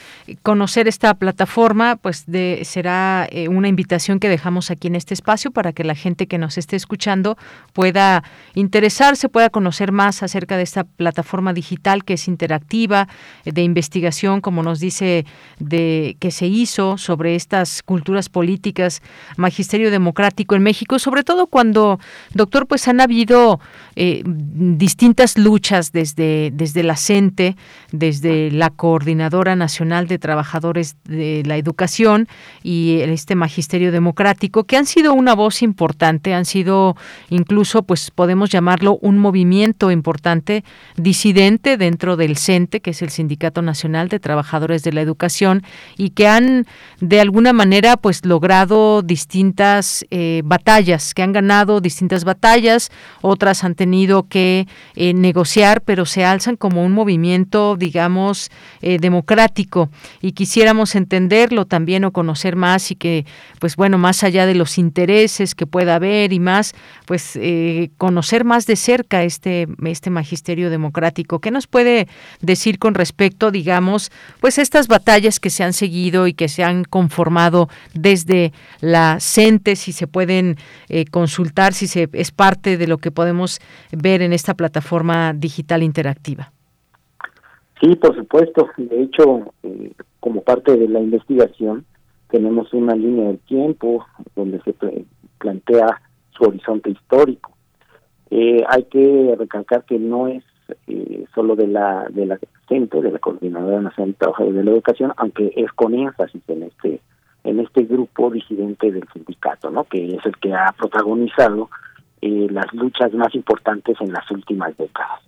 conocer esta plataforma, pues de, será eh, una invitación que dejamos aquí en este espacio para que la gente que nos esté escuchando pueda interesarse, pueda conocer más acerca de esta plataforma digital que es interactiva, eh, de investigación, como nos dice, de que se hizo sobre estas culturas políticas, magisterio democrático en México, sobre todo cuando, doctor, pues han habido eh, distintas luchas desde, desde la CENTE, desde la Coordinadora Nacional de Trabajadores de la Educación y este Magisterio Democrático, que han sido una voz importante, han sido incluso, pues podemos llamarlo un movimiento importante disidente dentro del CENTE, que es el Sindicato Nacional de Trabajadores de la Educación, y que han de alguna manera pues logrado distintas eh, batallas, que han ganado distintas batallas, otras han tenido que eh, negociar, pero se alzan como un movimiento, digamos, eh, democrático y quisiéramos entenderlo también o conocer más y que, pues bueno, más allá de los intereses que pueda haber y más, pues eh, conocer más de cerca este, este magisterio democrático. ¿Qué nos puede decir con respecto, digamos, pues estas batallas que se han seguido y que se han conformado desde la CENTE, si se pueden eh, consultar, si se, es parte de lo que podemos ver en esta plataforma digital interactiva? Sí, por supuesto. De hecho, eh, como parte de la investigación, tenemos una línea del tiempo donde se plantea su horizonte histórico. Eh, hay que recalcar que no es eh, solo de la de la centro de la Coordinadora Nacional de Trabajadores de la Educación, aunque es con énfasis en este en este grupo disidente del sindicato, ¿no? Que es el que ha protagonizado las luchas más importantes en las últimas décadas.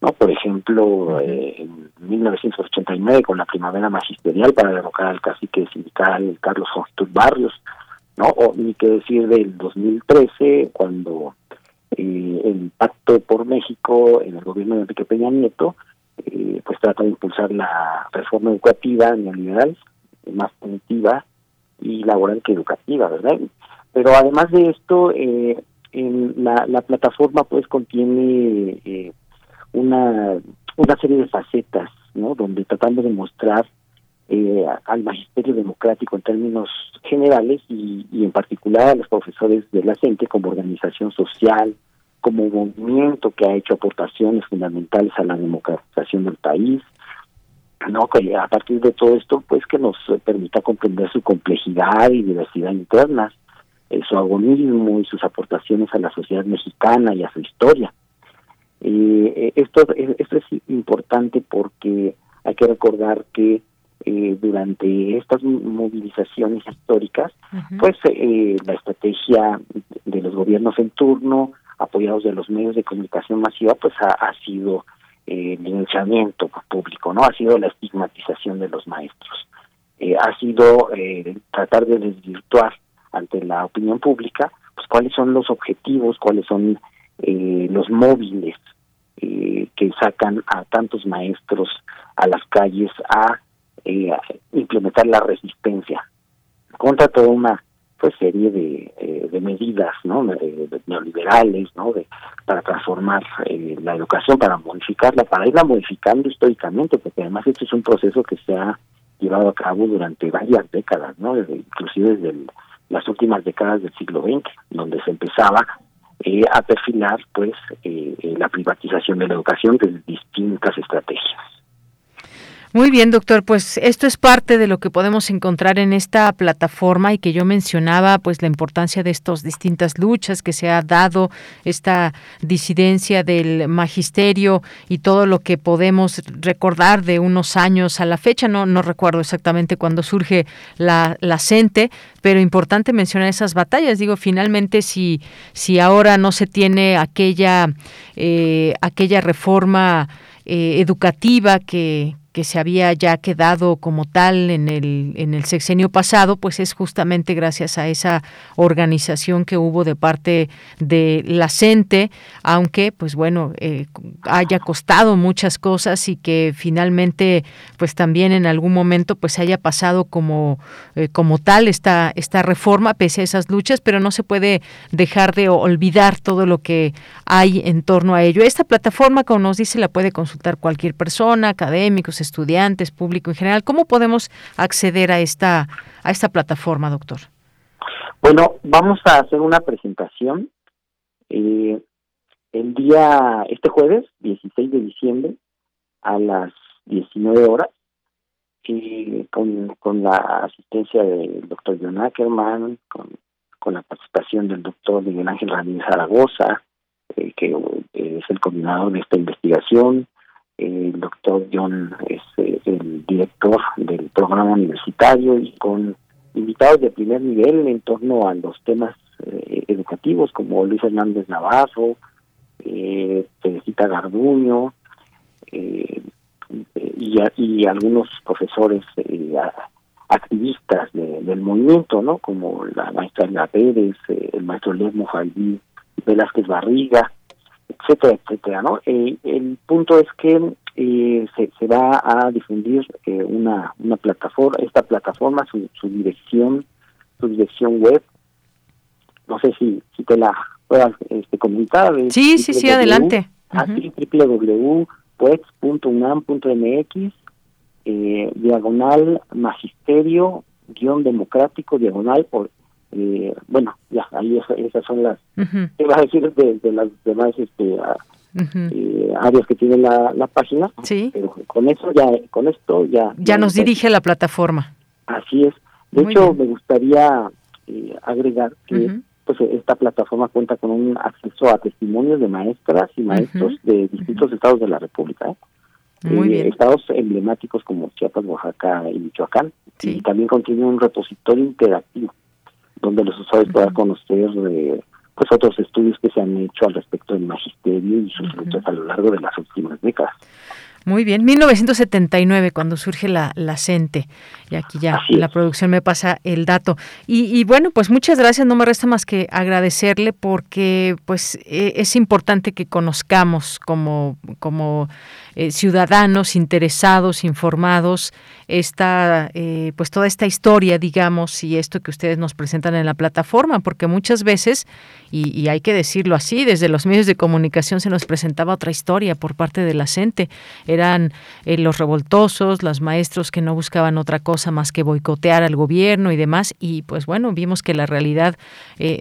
¿No? Por ejemplo, eh, en 1989 con la primavera magisterial para derrocar al cacique sindical Carlos Hostus Barrios, ¿no? O ni qué decir del 2013 cuando eh, el Pacto por México en el gobierno de Enrique Peña Nieto, eh, pues trata de impulsar la reforma educativa neoliberal, más punitiva y laboral que educativa, ¿verdad? Pero además de esto, eh, en la, la plataforma pues contiene eh, una, una serie de facetas, ¿no? Donde tratando de mostrar eh, al magisterio democrático en términos generales y, y, en particular a los profesores de la CENTE como organización social, como movimiento que ha hecho aportaciones fundamentales a la democratización del país, no que a partir de todo esto pues que nos permita comprender su complejidad y diversidad internas eh, su agonismo y sus aportaciones a la sociedad mexicana y a su historia eh, esto esto es importante porque hay que recordar que eh, durante estas movilizaciones históricas pues eh, la estrategia de los gobiernos en turno apoyados de los medios de comunicación masiva pues ha, ha sido eh, linchamiento público, ¿no? Ha sido la estigmatización de los maestros. Eh, ha sido eh, tratar de desvirtuar ante la opinión pública pues cuáles son los objetivos, cuáles son eh, los móviles eh, que sacan a tantos maestros a las calles a, eh, implementar la resistencia contra toda una pues serie de, eh, medidas no neoliberales no de para transformar eh, la educación para modificarla para irla modificando históricamente porque además este es un proceso que se ha llevado a cabo durante varias décadas no inclusive desde las últimas décadas del siglo XX donde se empezaba eh, a perfilar pues eh, la privatización de la educación desde distintas estrategias muy bien, doctor. Pues esto es parte de lo que podemos encontrar en esta plataforma y que yo mencionaba, pues la importancia de estas distintas luchas que se ha dado, esta disidencia del magisterio y todo lo que podemos recordar de unos años a la fecha. No, no recuerdo exactamente cuándo surge la, la CENTE, pero importante mencionar esas batallas. Digo, finalmente, si, si ahora no se tiene aquella, eh, aquella reforma eh, educativa que, que se había ya quedado como tal en el, en el sexenio pasado, pues es justamente gracias a esa organización que hubo de parte de la CENTE, aunque pues bueno, eh, haya costado muchas cosas y que finalmente pues también en algún momento pues haya pasado como, eh, como tal esta, esta reforma pese a esas luchas, pero no se puede dejar de olvidar todo lo que hay en torno a ello. Esta plataforma, como nos dice, la puede consultar cualquier persona, académicos, estudiantes, público en general. ¿Cómo podemos acceder a esta, a esta plataforma, doctor? Bueno, vamos a hacer una presentación eh, el día, este jueves, 16 de diciembre, a las 19 horas, y con, con la asistencia del doctor John Ackerman, con, con la participación del doctor Miguel Ángel Ramírez Zaragoza, eh, que eh, es el coordinador de esta investigación, el doctor John es el director del programa universitario y con invitados de primer nivel en torno a los temas eh, educativos como Luis Hernández Navarro, eh, Garduño eh, y, algunos profesores eh, activistas de, del movimiento, ¿no? Como la maestra Elena Pérez, el maestro Lermo Javier Velázquez Barriga, etcétera, etcétera, ¿no? Eh, el punto es que eh, se, se va a difundir eh, una, una plataforma, esta plataforma, su, su dirección, su dirección web, no sé si, si te la puedas este, comunicar. Sí, sí, sí, adelante. Así, www.puex.unam.mx, eh, diagonal magisterio, guion democrático, diagonal, por, eh, bueno, ya, ahí esas, esas son las, uh -huh. ¿qué vas a decir de, de las demás este, a, uh -huh. eh, áreas que tiene la, la página? Sí. Pero con eso ya, con esto ya. Ya, ya nos dirige la plataforma. Así es. De Muy hecho, bien. me gustaría eh, agregar que uh -huh. pues esta plataforma cuenta con un acceso a testimonios de maestras y maestros de distintos estados de la República. ¿eh? Muy bien. estados emblemáticos como Chiapas, Oaxaca y Michoacán. Sí. Y también contiene un repositorio interactivo donde los usuarios puedan conocer eh, pues otros estudios que se han hecho al respecto del magisterio y sus luchas a lo largo de las últimas décadas. Muy bien, 1979 cuando surge la, la CENTE. Y aquí ya la producción me pasa el dato. Y, y, bueno, pues muchas gracias. No me resta más que agradecerle porque pues e, es importante que conozcamos como, como eh, ciudadanos interesados, informados, esta, eh, pues toda esta historia, digamos, y esto que ustedes nos presentan en la plataforma, porque muchas veces, y, hay que decirlo así, desde los medios de comunicación se nos presentaba otra historia por parte de la gente. Eran eh, los revoltosos, los maestros que no buscaban otra cosa más que boicotear al gobierno y demás, y pues bueno, vimos que la realidad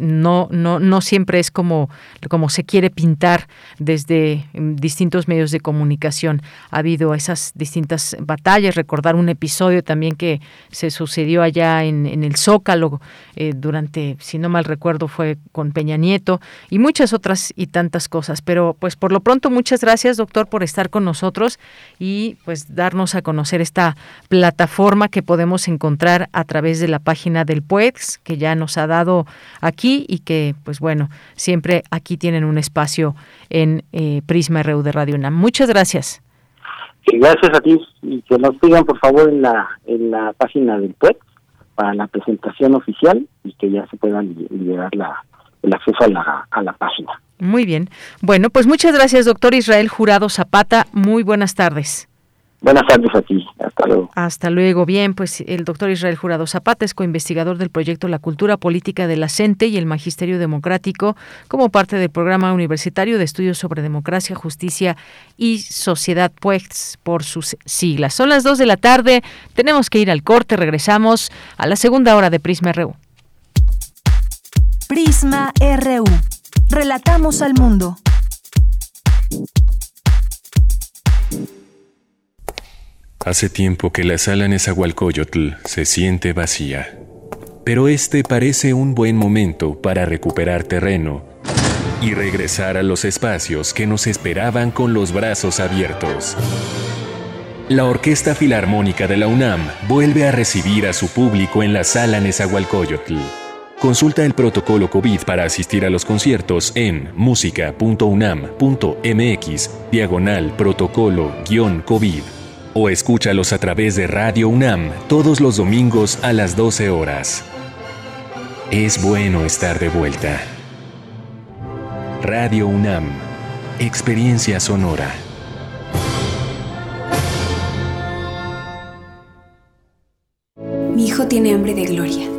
no, no, no siempre es como, como se quiere pintar desde mm, distintos medios de comunicación. Ha habido esas distintas batallas, recordar un episodio también que se sucedió allá en, el Zócalo eh, durante, si no mal recuerdo, fue con Peña Nieto y muchas otras y tantas cosas. Pero pues por lo pronto muchas gracias doctor por estar con nosotros y pues darnos a conocer esta plataforma que podemos encontrar a través de la página del PUEX que ya nos ha dado aquí y que pues bueno, siempre aquí tienen un espacio en eh, Prisma RU de Radio UNAM. Muchas gracias. gracias a ti y que nos sigan por favor en la en la página del PUET para la presentación oficial y que ya se pueda liberar la, el acceso a la, a la página. Muy bien. Bueno, pues muchas gracias, doctor Israel Jurado Zapata. Muy buenas tardes. Buenas tardes a ti. Hasta luego. Hasta luego. Bien, pues el doctor Israel Jurado Zapata es coinvestigador del proyecto La Cultura Política de la CENTE y el Magisterio Democrático como parte del programa universitario de estudios sobre democracia, justicia y sociedad, pues por sus siglas. Son las dos de la tarde. Tenemos que ir al corte. Regresamos a la segunda hora de Prisma RU. Prisma RU. Relatamos al mundo. Hace tiempo que la sala Nezahualcóyotl se siente vacía, pero este parece un buen momento para recuperar terreno y regresar a los espacios que nos esperaban con los brazos abiertos. La Orquesta Filarmónica de la UNAM vuelve a recibir a su público en la sala Nezahualcóyotl. Consulta el protocolo COVID para asistir a los conciertos en música.unam.mx, diagonal protocolo-COVID o escúchalos a través de Radio UNAM todos los domingos a las 12 horas. Es bueno estar de vuelta. Radio UNAM, Experiencia Sonora. Mi hijo tiene hambre de gloria.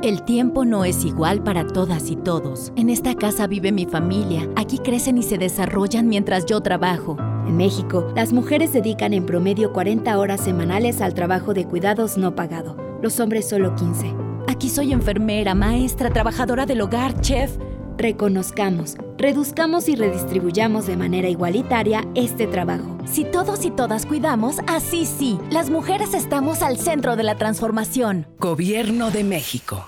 El tiempo no es igual para todas y todos. En esta casa vive mi familia. Aquí crecen y se desarrollan mientras yo trabajo. En México, las mujeres dedican en promedio 40 horas semanales al trabajo de cuidados no pagado, los hombres solo 15. Aquí soy enfermera, maestra, trabajadora del hogar, chef. Reconozcamos, reduzcamos y redistribuyamos de manera igualitaria este trabajo. Si todos y todas cuidamos, así sí, las mujeres estamos al centro de la transformación. Gobierno de México.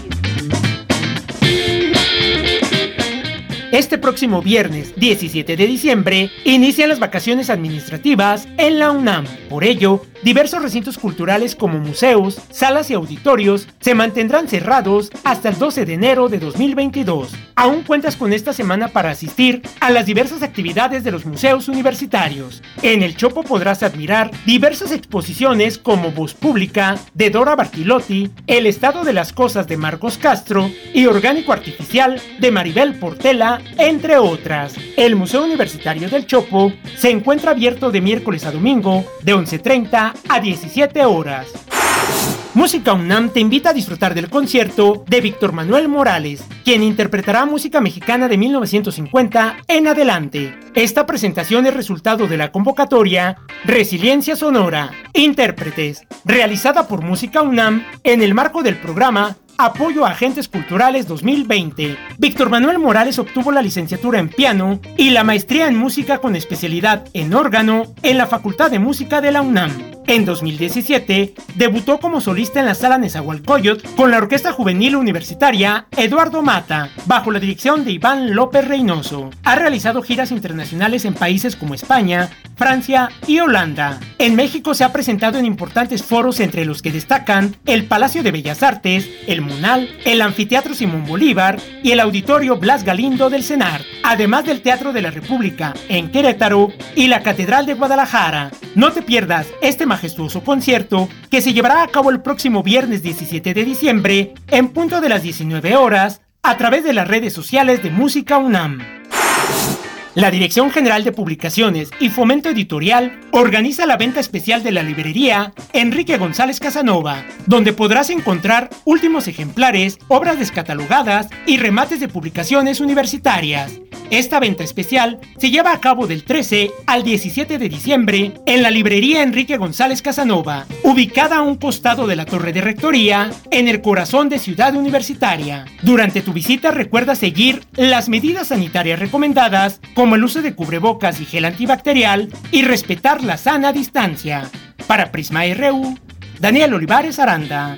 Este próximo viernes 17 de diciembre inician las vacaciones administrativas en la UNAM. Por ello, diversos recintos culturales como museos, salas y auditorios se mantendrán cerrados hasta el 12 de enero de 2022. Aún cuentas con esta semana para asistir a las diversas actividades de los museos universitarios. En el Chopo podrás admirar diversas exposiciones como Voz Pública de Dora Bartilotti, El estado de las cosas de Marcos Castro y Orgánico Artificial de Maribel Portela entre otras. El Museo Universitario del Chopo se encuentra abierto de miércoles a domingo de 11.30 a 17 horas. Música UNAM te invita a disfrutar del concierto de Víctor Manuel Morales, quien interpretará música mexicana de 1950 en adelante. Esta presentación es resultado de la convocatoria Resiliencia Sonora, Intérpretes, realizada por Música UNAM en el marco del programa Apoyo a Agentes Culturales 2020. Víctor Manuel Morales obtuvo la licenciatura en piano y la maestría en música con especialidad en órgano en la Facultad de Música de la UNAM. En 2017, debutó como solista en la sala Nezahualcóyotl con la Orquesta Juvenil Universitaria Eduardo Mata, bajo la dirección de Iván López Reynoso. Ha realizado giras internacionales en países como España, Francia y Holanda. En México se ha presentado en importantes foros entre los que destacan el Palacio de Bellas Artes, el Munal, el Anfiteatro Simón Bolívar y el Auditorio Blas Galindo del CENAR, además del Teatro de la República en Querétaro y la Catedral de Guadalajara. No te pierdas este majestuoso concierto que se llevará a cabo el próximo viernes 17 de diciembre en punto de las 19 horas a través de las redes sociales de Música UNAM. La Dirección General de Publicaciones y Fomento Editorial organiza la venta especial de la librería Enrique González Casanova, donde podrás encontrar últimos ejemplares, obras descatalogadas y remates de publicaciones universitarias. Esta venta especial se lleva a cabo del 13 al 17 de diciembre en la librería Enrique González Casanova, ubicada a un costado de la Torre de Rectoría, en el corazón de Ciudad Universitaria. Durante tu visita recuerda seguir las medidas sanitarias recomendadas como el uso de cubrebocas y gel antibacterial y respetar la sana distancia. Para Prisma RU, Daniel Olivares Aranda.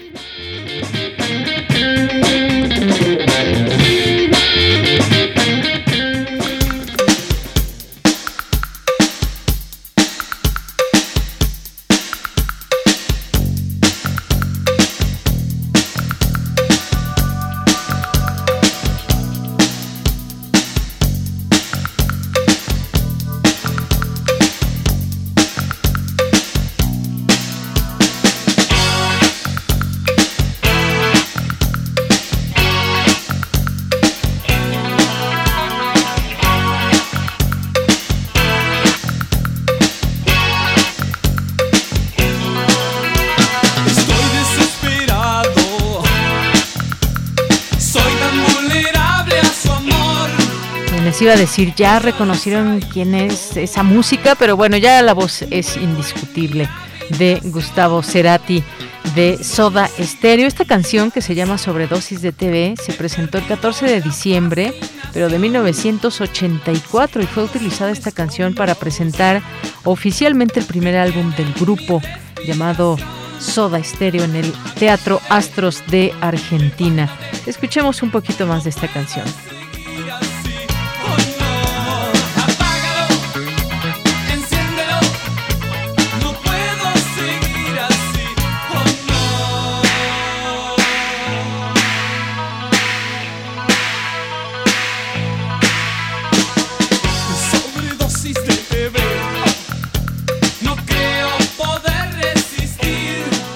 Iba a decir, ya reconocieron quién es esa música, pero bueno, ya la voz es indiscutible de Gustavo Cerati de Soda Stereo. Esta canción que se llama Sobredosis de TV se presentó el 14 de diciembre, pero de 1984 y fue utilizada esta canción para presentar oficialmente el primer álbum del grupo llamado Soda Stereo en el Teatro Astros de Argentina. Escuchemos un poquito más de esta canción.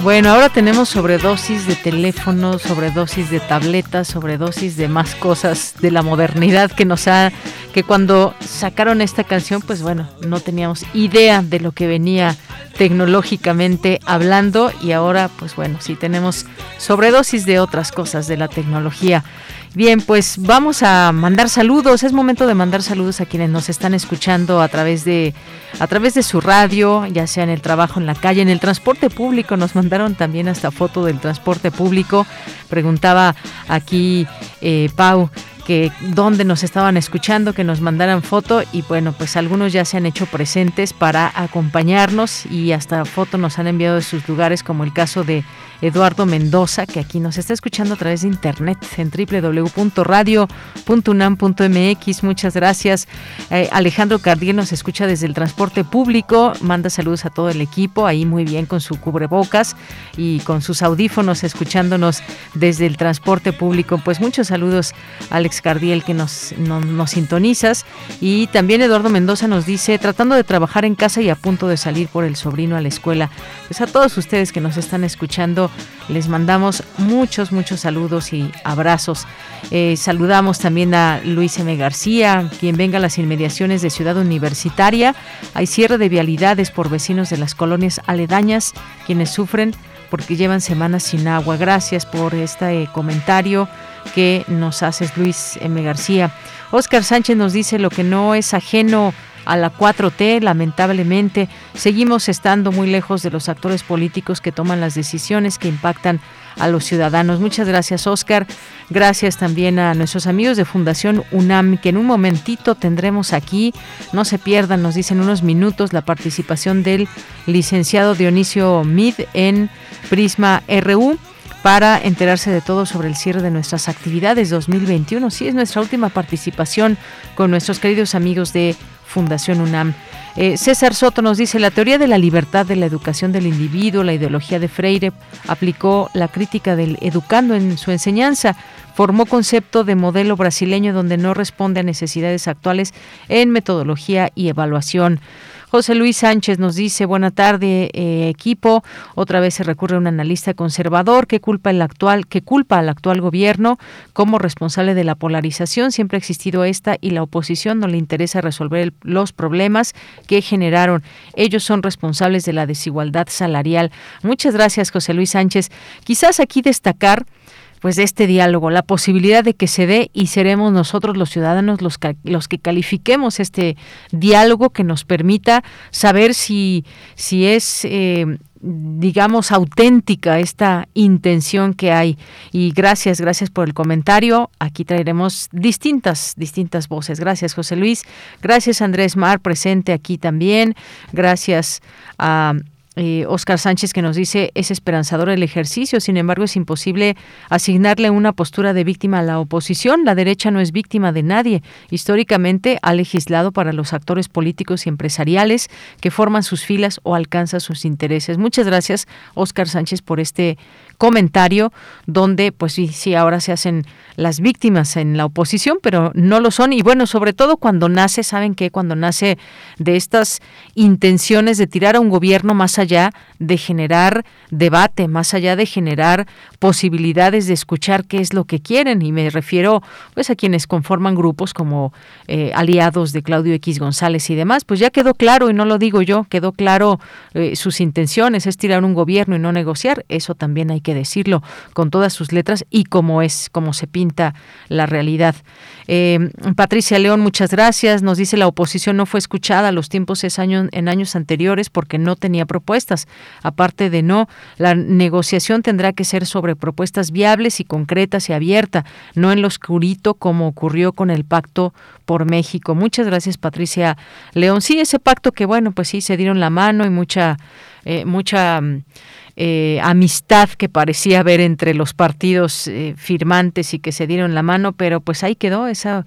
Bueno, ahora tenemos sobredosis de teléfonos, sobredosis de tabletas, sobredosis de más cosas de la modernidad que nos ha, que cuando sacaron esta canción, pues bueno, no teníamos idea de lo que venía tecnológicamente hablando y ahora, pues bueno, sí tenemos sobredosis de otras cosas de la tecnología. Bien, pues vamos a mandar saludos. Es momento de mandar saludos a quienes nos están escuchando a través de a través de su radio, ya sea en el trabajo, en la calle, en el transporte público. Nos mandaron también hasta foto del transporte público. Preguntaba aquí eh, Pau que dónde nos estaban escuchando, que nos mandaran foto y bueno, pues algunos ya se han hecho presentes para acompañarnos y hasta foto nos han enviado de sus lugares, como el caso de Eduardo Mendoza, que aquí nos está escuchando a través de internet en www.radio.unam.mx. Muchas gracias. Eh, Alejandro Cardiel nos escucha desde el transporte público, manda saludos a todo el equipo, ahí muy bien con su cubrebocas y con sus audífonos escuchándonos desde el transporte público. Pues muchos saludos, Alex Cardiel, que nos, nos sintonizas. Y también Eduardo Mendoza nos dice, tratando de trabajar en casa y a punto de salir por el sobrino a la escuela. Pues a todos ustedes que nos están escuchando, les mandamos muchos, muchos saludos y abrazos. Eh, saludamos también a Luis M. García, quien venga a las inmediaciones de Ciudad Universitaria. Hay cierre de vialidades por vecinos de las colonias aledañas, quienes sufren porque llevan semanas sin agua. Gracias por este comentario que nos haces, Luis M. García. Oscar Sánchez nos dice lo que no es ajeno a la 4T. Lamentablemente, seguimos estando muy lejos de los actores políticos que toman las decisiones que impactan a los ciudadanos. Muchas gracias, Oscar. Gracias también a nuestros amigos de Fundación UNAM, que en un momentito tendremos aquí, no se pierdan, nos dicen unos minutos, la participación del licenciado Dionisio Mid en Prisma RU para enterarse de todo sobre el cierre de nuestras actividades 2021. Sí, es nuestra última participación con nuestros queridos amigos de Fundación UNAM. Eh, César Soto nos dice, la teoría de la libertad de la educación del individuo, la ideología de Freire, aplicó la crítica del educando en su enseñanza, formó concepto de modelo brasileño donde no responde a necesidades actuales en metodología y evaluación. José Luis Sánchez nos dice, buena tarde eh, equipo, otra vez se recurre a un analista conservador que culpa el actual, que culpa al actual gobierno como responsable de la polarización, siempre ha existido esta y la oposición no le interesa resolver los problemas que generaron. Ellos son responsables de la desigualdad salarial. Muchas gracias, José Luis Sánchez. Quizás aquí destacar pues este diálogo, la posibilidad de que se dé y seremos nosotros los ciudadanos los los que califiquemos este diálogo que nos permita saber si, si es eh, digamos auténtica esta intención que hay. Y gracias gracias por el comentario. Aquí traeremos distintas distintas voces. Gracias José Luis. Gracias Andrés Mar presente aquí también. Gracias a eh, Oscar Sánchez que nos dice es esperanzador el ejercicio, sin embargo es imposible asignarle una postura de víctima a la oposición. La derecha no es víctima de nadie. Históricamente ha legislado para los actores políticos y empresariales que forman sus filas o alcanzan sus intereses. Muchas gracias, Oscar Sánchez, por este comentario donde pues sí, sí, ahora se hacen las víctimas en la oposición, pero no lo son. Y bueno, sobre todo cuando nace, ¿saben qué? Cuando nace de estas intenciones de tirar a un gobierno más allá de generar debate, más allá de generar posibilidades de escuchar qué es lo que quieren. Y me refiero pues a quienes conforman grupos como eh, aliados de Claudio X González y demás. Pues ya quedó claro, y no lo digo yo, quedó claro eh, sus intenciones, es tirar un gobierno y no negociar. Eso también hay que decirlo con todas sus letras y como es, como se pinta la realidad. Eh, Patricia León, muchas gracias. Nos dice la oposición no fue escuchada a los tiempos es año, en años anteriores porque no tenía propuestas. Aparte de no, la negociación tendrá que ser sobre propuestas viables y concretas y abierta, no en lo oscurito como ocurrió con el pacto por México. Muchas gracias, Patricia León. Sí, ese pacto que bueno, pues sí se dieron la mano y mucha eh, mucha mm, eh, amistad que parecía haber entre los partidos eh, firmantes y que se dieron la mano, pero pues ahí quedó esa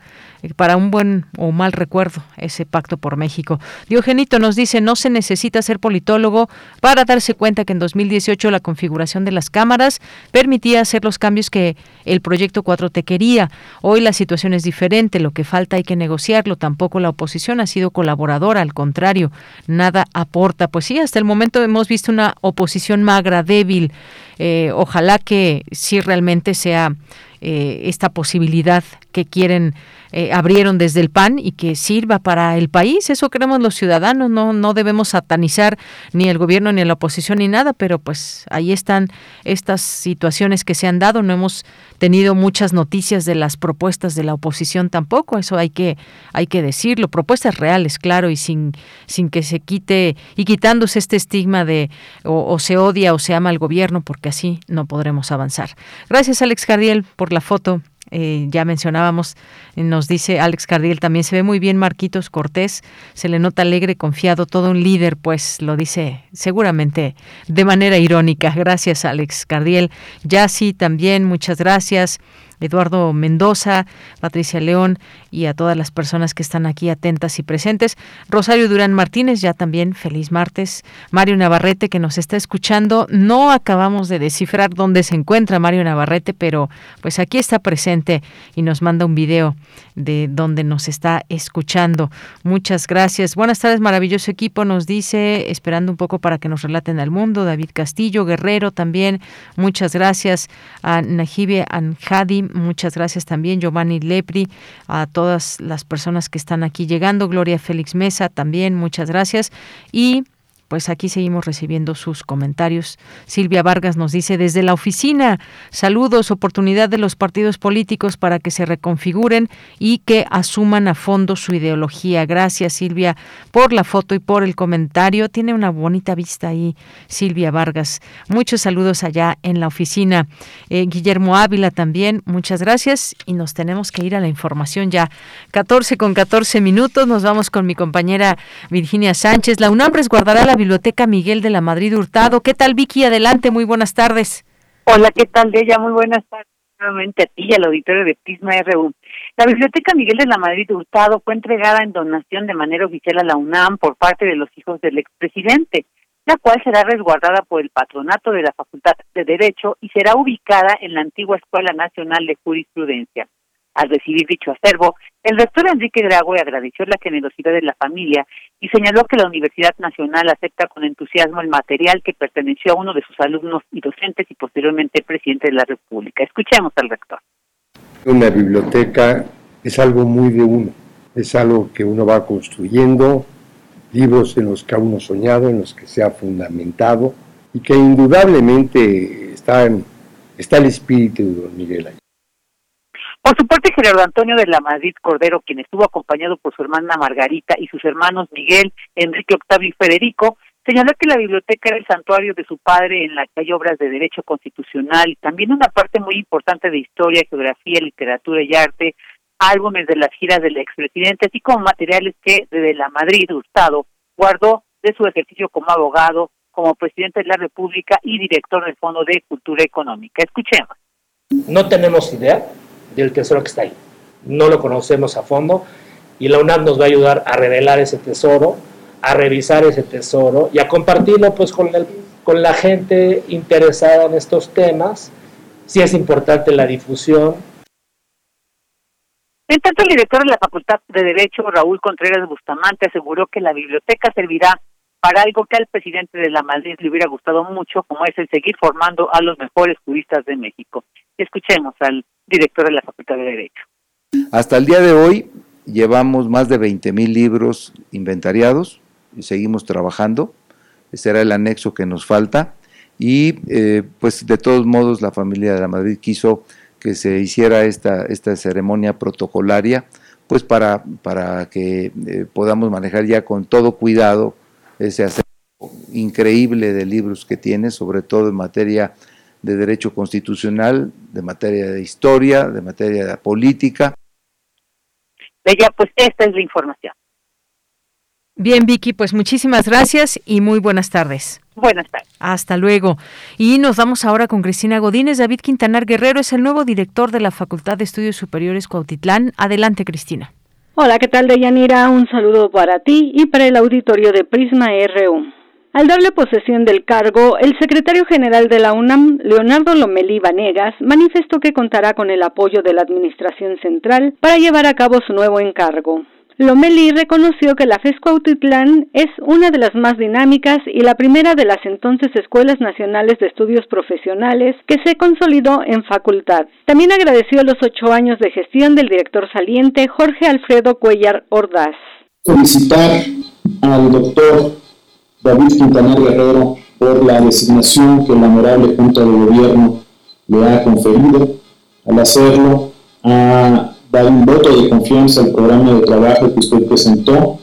para un buen o mal recuerdo ese pacto por México. Diogenito nos dice, no se necesita ser politólogo para darse cuenta que en 2018 la configuración de las cámaras permitía hacer los cambios que el proyecto 4T quería. Hoy la situación es diferente, lo que falta hay que negociarlo. Tampoco la oposición ha sido colaboradora, al contrario, nada aporta. Pues sí, hasta el momento hemos visto una oposición magra, débil, eh, ojalá que sí realmente sea eh, esta posibilidad que quieren eh, abrieron desde el PAN y que sirva para el país. Eso queremos los ciudadanos. No, no debemos satanizar ni el gobierno ni la oposición ni nada, pero pues ahí están estas situaciones que se han dado. No hemos tenido muchas noticias de las propuestas de la oposición tampoco. Eso hay que hay que decirlo. Propuestas reales, claro, y sin sin que se quite y quitándose este estigma de o, o se odia o se ama al gobierno, porque así no podremos avanzar. Gracias, Alex Cardiel, por la foto eh, ya mencionábamos, nos dice Alex Cardiel, también se ve muy bien Marquitos Cortés, se le nota alegre, confiado, todo un líder, pues lo dice seguramente de manera irónica. Gracias Alex Cardiel. Ya sí, también, muchas gracias. Eduardo Mendoza, Patricia León y a todas las personas que están aquí atentas y presentes. Rosario Durán Martínez, ya también feliz martes. Mario Navarrete que nos está escuchando. No acabamos de descifrar dónde se encuentra Mario Navarrete, pero pues aquí está presente y nos manda un video de donde nos está escuchando. Muchas gracias. Buenas tardes, maravilloso equipo, nos dice, esperando un poco para que nos relaten al mundo. David Castillo, Guerrero también. Muchas gracias a Najibe Anjadi, muchas gracias también, Giovanni Lepri, a todas las personas que están aquí llegando. Gloria Félix Mesa también, muchas gracias. Y pues aquí seguimos recibiendo sus comentarios. Silvia Vargas nos dice desde la oficina, saludos, oportunidad de los partidos políticos para que se reconfiguren y que asuman a fondo su ideología. Gracias Silvia por la foto y por el comentario. Tiene una bonita vista ahí Silvia Vargas. Muchos saludos allá en la oficina. Eh, Guillermo Ávila también, muchas gracias y nos tenemos que ir a la información ya. 14 con 14 minutos, nos vamos con mi compañera Virginia Sánchez. La UNAM resguardará la Biblioteca Miguel de la Madrid Hurtado. ¿Qué tal, Vicky? Adelante, muy buenas tardes. Hola, ¿qué tal, ella? Muy buenas tardes nuevamente a ti y al auditorio de Prisma RU. La Biblioteca Miguel de la Madrid Hurtado fue entregada en donación de manera oficial a la UNAM por parte de los hijos del expresidente, la cual será resguardada por el patronato de la Facultad de Derecho y será ubicada en la antigua Escuela Nacional de Jurisprudencia. Al recibir dicho acervo, el rector Enrique Graue agradeció la generosidad de la familia y señaló que la Universidad Nacional acepta con entusiasmo el material que perteneció a uno de sus alumnos y docentes y posteriormente presidente de la República. Escuchemos al rector. Una biblioteca es algo muy de uno, es algo que uno va construyendo, libros en los que uno soñado, en los que se ha fundamentado y que indudablemente está, está el espíritu de don Miguel ahí. Por su parte, Gerardo Antonio de la Madrid Cordero, quien estuvo acompañado por su hermana Margarita y sus hermanos Miguel, Enrique Octavio y Federico, señaló que la biblioteca era el santuario de su padre en la que hay obras de derecho constitucional y también una parte muy importante de historia, geografía, literatura y arte, álbumes de las giras del expresidente, así como materiales que desde la Madrid Hurtado guardó de su ejercicio como abogado, como presidente de la República y director del Fondo de Cultura Económica. Escuchemos. No tenemos idea del tesoro que está ahí. No lo conocemos a fondo y la UNAM nos va a ayudar a revelar ese tesoro, a revisar ese tesoro y a compartirlo pues con, el, con la gente interesada en estos temas. Sí es importante la difusión. En tanto, el director de la Facultad de Derecho, Raúl Contreras Bustamante, aseguró que la biblioteca servirá para algo que al presidente de la Madrid le hubiera gustado mucho, como es el seguir formando a los mejores juristas de México. Escuchemos al director de la Facultad de Derecho. Hasta el día de hoy llevamos más de 20 mil libros inventariados y seguimos trabajando. Ese era el anexo que nos falta. Y eh, pues de todos modos la familia de la Madrid quiso que se hiciera esta, esta ceremonia protocolaria, pues para, para que eh, podamos manejar ya con todo cuidado ese acervo increíble de libros que tiene, sobre todo en materia de derecho constitucional, de materia de historia, de materia de política. Ella, pues esta es la información. Bien, Vicky, pues muchísimas gracias y muy buenas tardes. Buenas tardes. Hasta luego. Y nos vamos ahora con Cristina Godínez. David Quintanar Guerrero es el nuevo director de la Facultad de Estudios Superiores Cuautitlán. Adelante, Cristina. Hola, ¿qué tal, Deyanira? Un saludo para ti y para el auditorio de Prisma RU. Al darle posesión del cargo, el secretario general de la UNAM, Leonardo Lomelí Vanegas, manifestó que contará con el apoyo de la Administración Central para llevar a cabo su nuevo encargo. Lomeli reconoció que la FES Cuautitlán es una de las más dinámicas y la primera de las entonces escuelas nacionales de estudios profesionales que se consolidó en facultad. También agradeció los ocho años de gestión del director saliente Jorge Alfredo Cuellar Ordaz. Felicitar al doctor David Quintanar Guerrero por la designación que la honorable Junta de Gobierno le ha conferido. Al hacerlo, ha dar un voto de confianza al programa de trabajo que usted presentó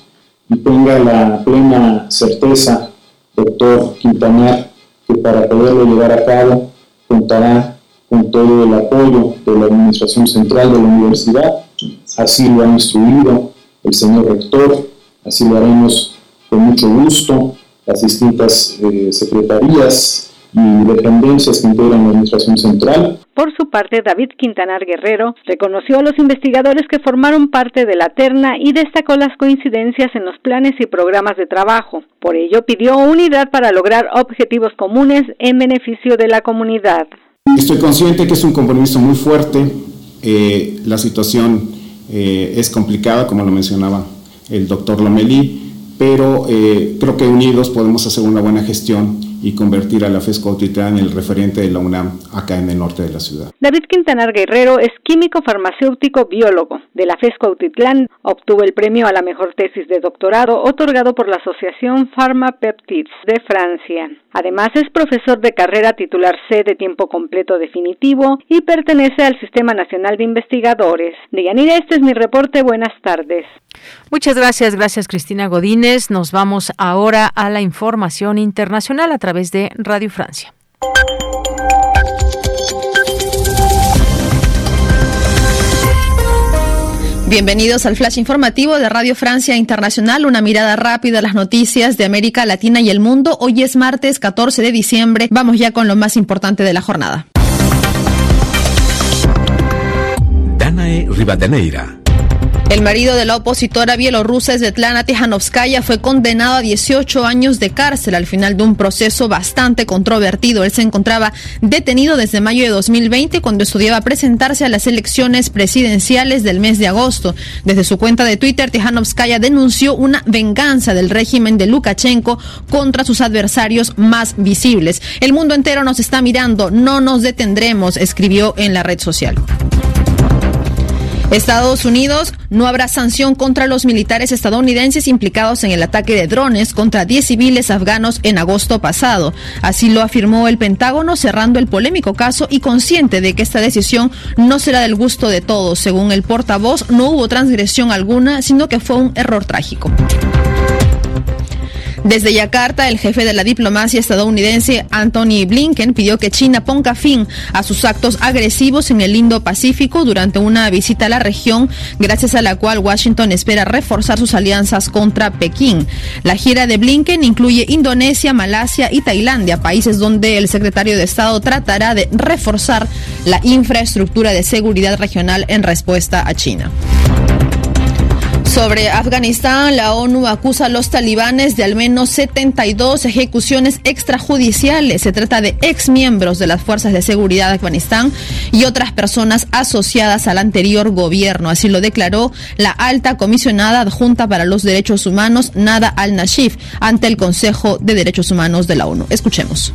y tenga la plena certeza, doctor Quintanar, que para poderlo llevar a cabo contará con todo el apoyo de la Administración Central de la Universidad. Así lo ha instruido el señor rector, así lo haremos con mucho gusto las distintas eh, secretarías y dependencias que integran la Administración Central. Por su parte, David Quintanar Guerrero reconoció a los investigadores que formaron parte de la terna y destacó las coincidencias en los planes y programas de trabajo. Por ello, pidió unidad para lograr objetivos comunes en beneficio de la comunidad. Estoy consciente que es un compromiso muy fuerte. Eh, la situación eh, es complicada, como lo mencionaba el doctor Lomelí, pero eh, creo que unidos podemos hacer una buena gestión y convertir a la FES Cuautitlán en el referente de la UNAM acá en el norte de la ciudad. David Quintanar Guerrero es químico farmacéutico biólogo de la FES Cuautitlán. Obtuvo el premio a la mejor tesis de doctorado otorgado por la Asociación Pharmapeptides de Francia. Además es profesor de carrera titular C de tiempo completo definitivo y pertenece al Sistema Nacional de Investigadores. Deyanira, este es mi reporte. Buenas tardes. Muchas gracias, gracias Cristina Godínez. Nos vamos ahora a la información internacional a través de Radio Francia. Bienvenidos al flash informativo de Radio Francia Internacional, una mirada rápida a las noticias de América Latina y el mundo. Hoy es martes 14 de diciembre. Vamos ya con lo más importante de la jornada. Danae Rivadeneira el marido de la opositora bielorrusa Svetlana Tijanovskaya fue condenado a 18 años de cárcel al final de un proceso bastante controvertido. Él se encontraba detenido desde mayo de 2020 cuando estudiaba presentarse a las elecciones presidenciales del mes de agosto. Desde su cuenta de Twitter, Tijanovskaya denunció una venganza del régimen de Lukashenko contra sus adversarios más visibles. El mundo entero nos está mirando, no nos detendremos, escribió en la red social. Estados Unidos no habrá sanción contra los militares estadounidenses implicados en el ataque de drones contra 10 civiles afganos en agosto pasado. Así lo afirmó el Pentágono cerrando el polémico caso y consciente de que esta decisión no será del gusto de todos. Según el portavoz, no hubo transgresión alguna, sino que fue un error trágico. Desde Yakarta, el jefe de la diplomacia estadounidense, Anthony Blinken, pidió que China ponga fin a sus actos agresivos en el Indo-Pacífico durante una visita a la región, gracias a la cual Washington espera reforzar sus alianzas contra Pekín. La gira de Blinken incluye Indonesia, Malasia y Tailandia, países donde el secretario de Estado tratará de reforzar la infraestructura de seguridad regional en respuesta a China. Sobre Afganistán, la ONU acusa a los talibanes de al menos 72 ejecuciones extrajudiciales. Se trata de exmiembros de las fuerzas de seguridad de Afganistán y otras personas asociadas al anterior gobierno. Así lo declaró la alta comisionada adjunta para los derechos humanos, Nada al-Nashif, ante el Consejo de Derechos Humanos de la ONU. Escuchemos.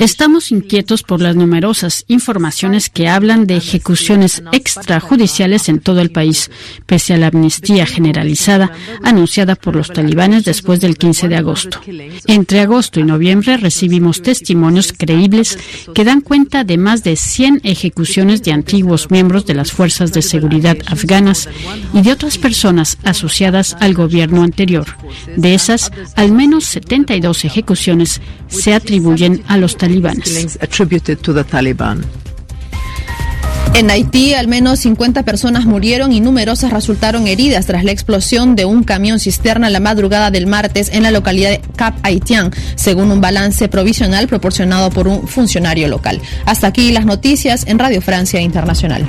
Estamos inquietos por las numerosas informaciones que hablan de ejecuciones extrajudiciales en todo el país, pese a la amnistía generalizada anunciada por los talibanes después del 15 de agosto. Entre agosto y noviembre recibimos testimonios creíbles que dan cuenta de más de 100 ejecuciones de antiguos miembros de las fuerzas de seguridad afganas y de otras personas asociadas al gobierno anterior. De esas, al menos 72 ejecuciones se atribuyen a los talibanes. En Haití, al menos 50 personas murieron y numerosas resultaron heridas tras la explosión de un camión cisterna la madrugada del martes en la localidad de Cap Haitian, según un balance provisional proporcionado por un funcionario local. Hasta aquí las noticias en Radio Francia Internacional.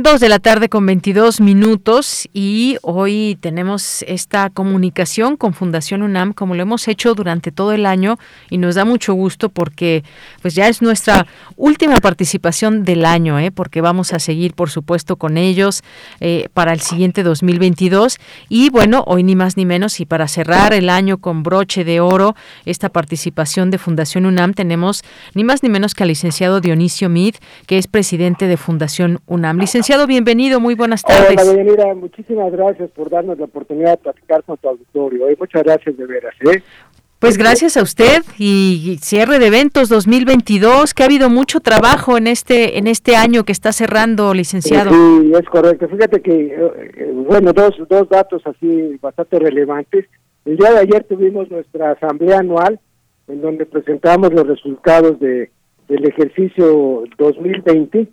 Dos de la tarde con 22 minutos y hoy tenemos esta comunicación con Fundación UNAM como lo hemos hecho durante todo el año y nos da mucho gusto porque pues ya es nuestra última participación del año, ¿eh? porque vamos a seguir por supuesto con ellos eh, para el siguiente 2022 y bueno, hoy ni más ni menos y para cerrar el año con broche de oro esta participación de Fundación UNAM tenemos ni más ni menos que al licenciado Dionisio Mid, que es presidente de Fundación UNAM. Licenciado bienvenido, muy buenas tardes. Hola, muchísimas gracias por darnos la oportunidad de platicar con tu auditorio. ¿eh? Muchas gracias de veras. ¿eh? Pues gracias a usted y cierre de eventos 2022, que ha habido mucho trabajo en este en este año que está cerrando, licenciado. Sí, es correcto. Fíjate que, eh, bueno, dos, dos datos así bastante relevantes. El día de ayer tuvimos nuestra asamblea anual en donde presentamos los resultados de, del ejercicio 2020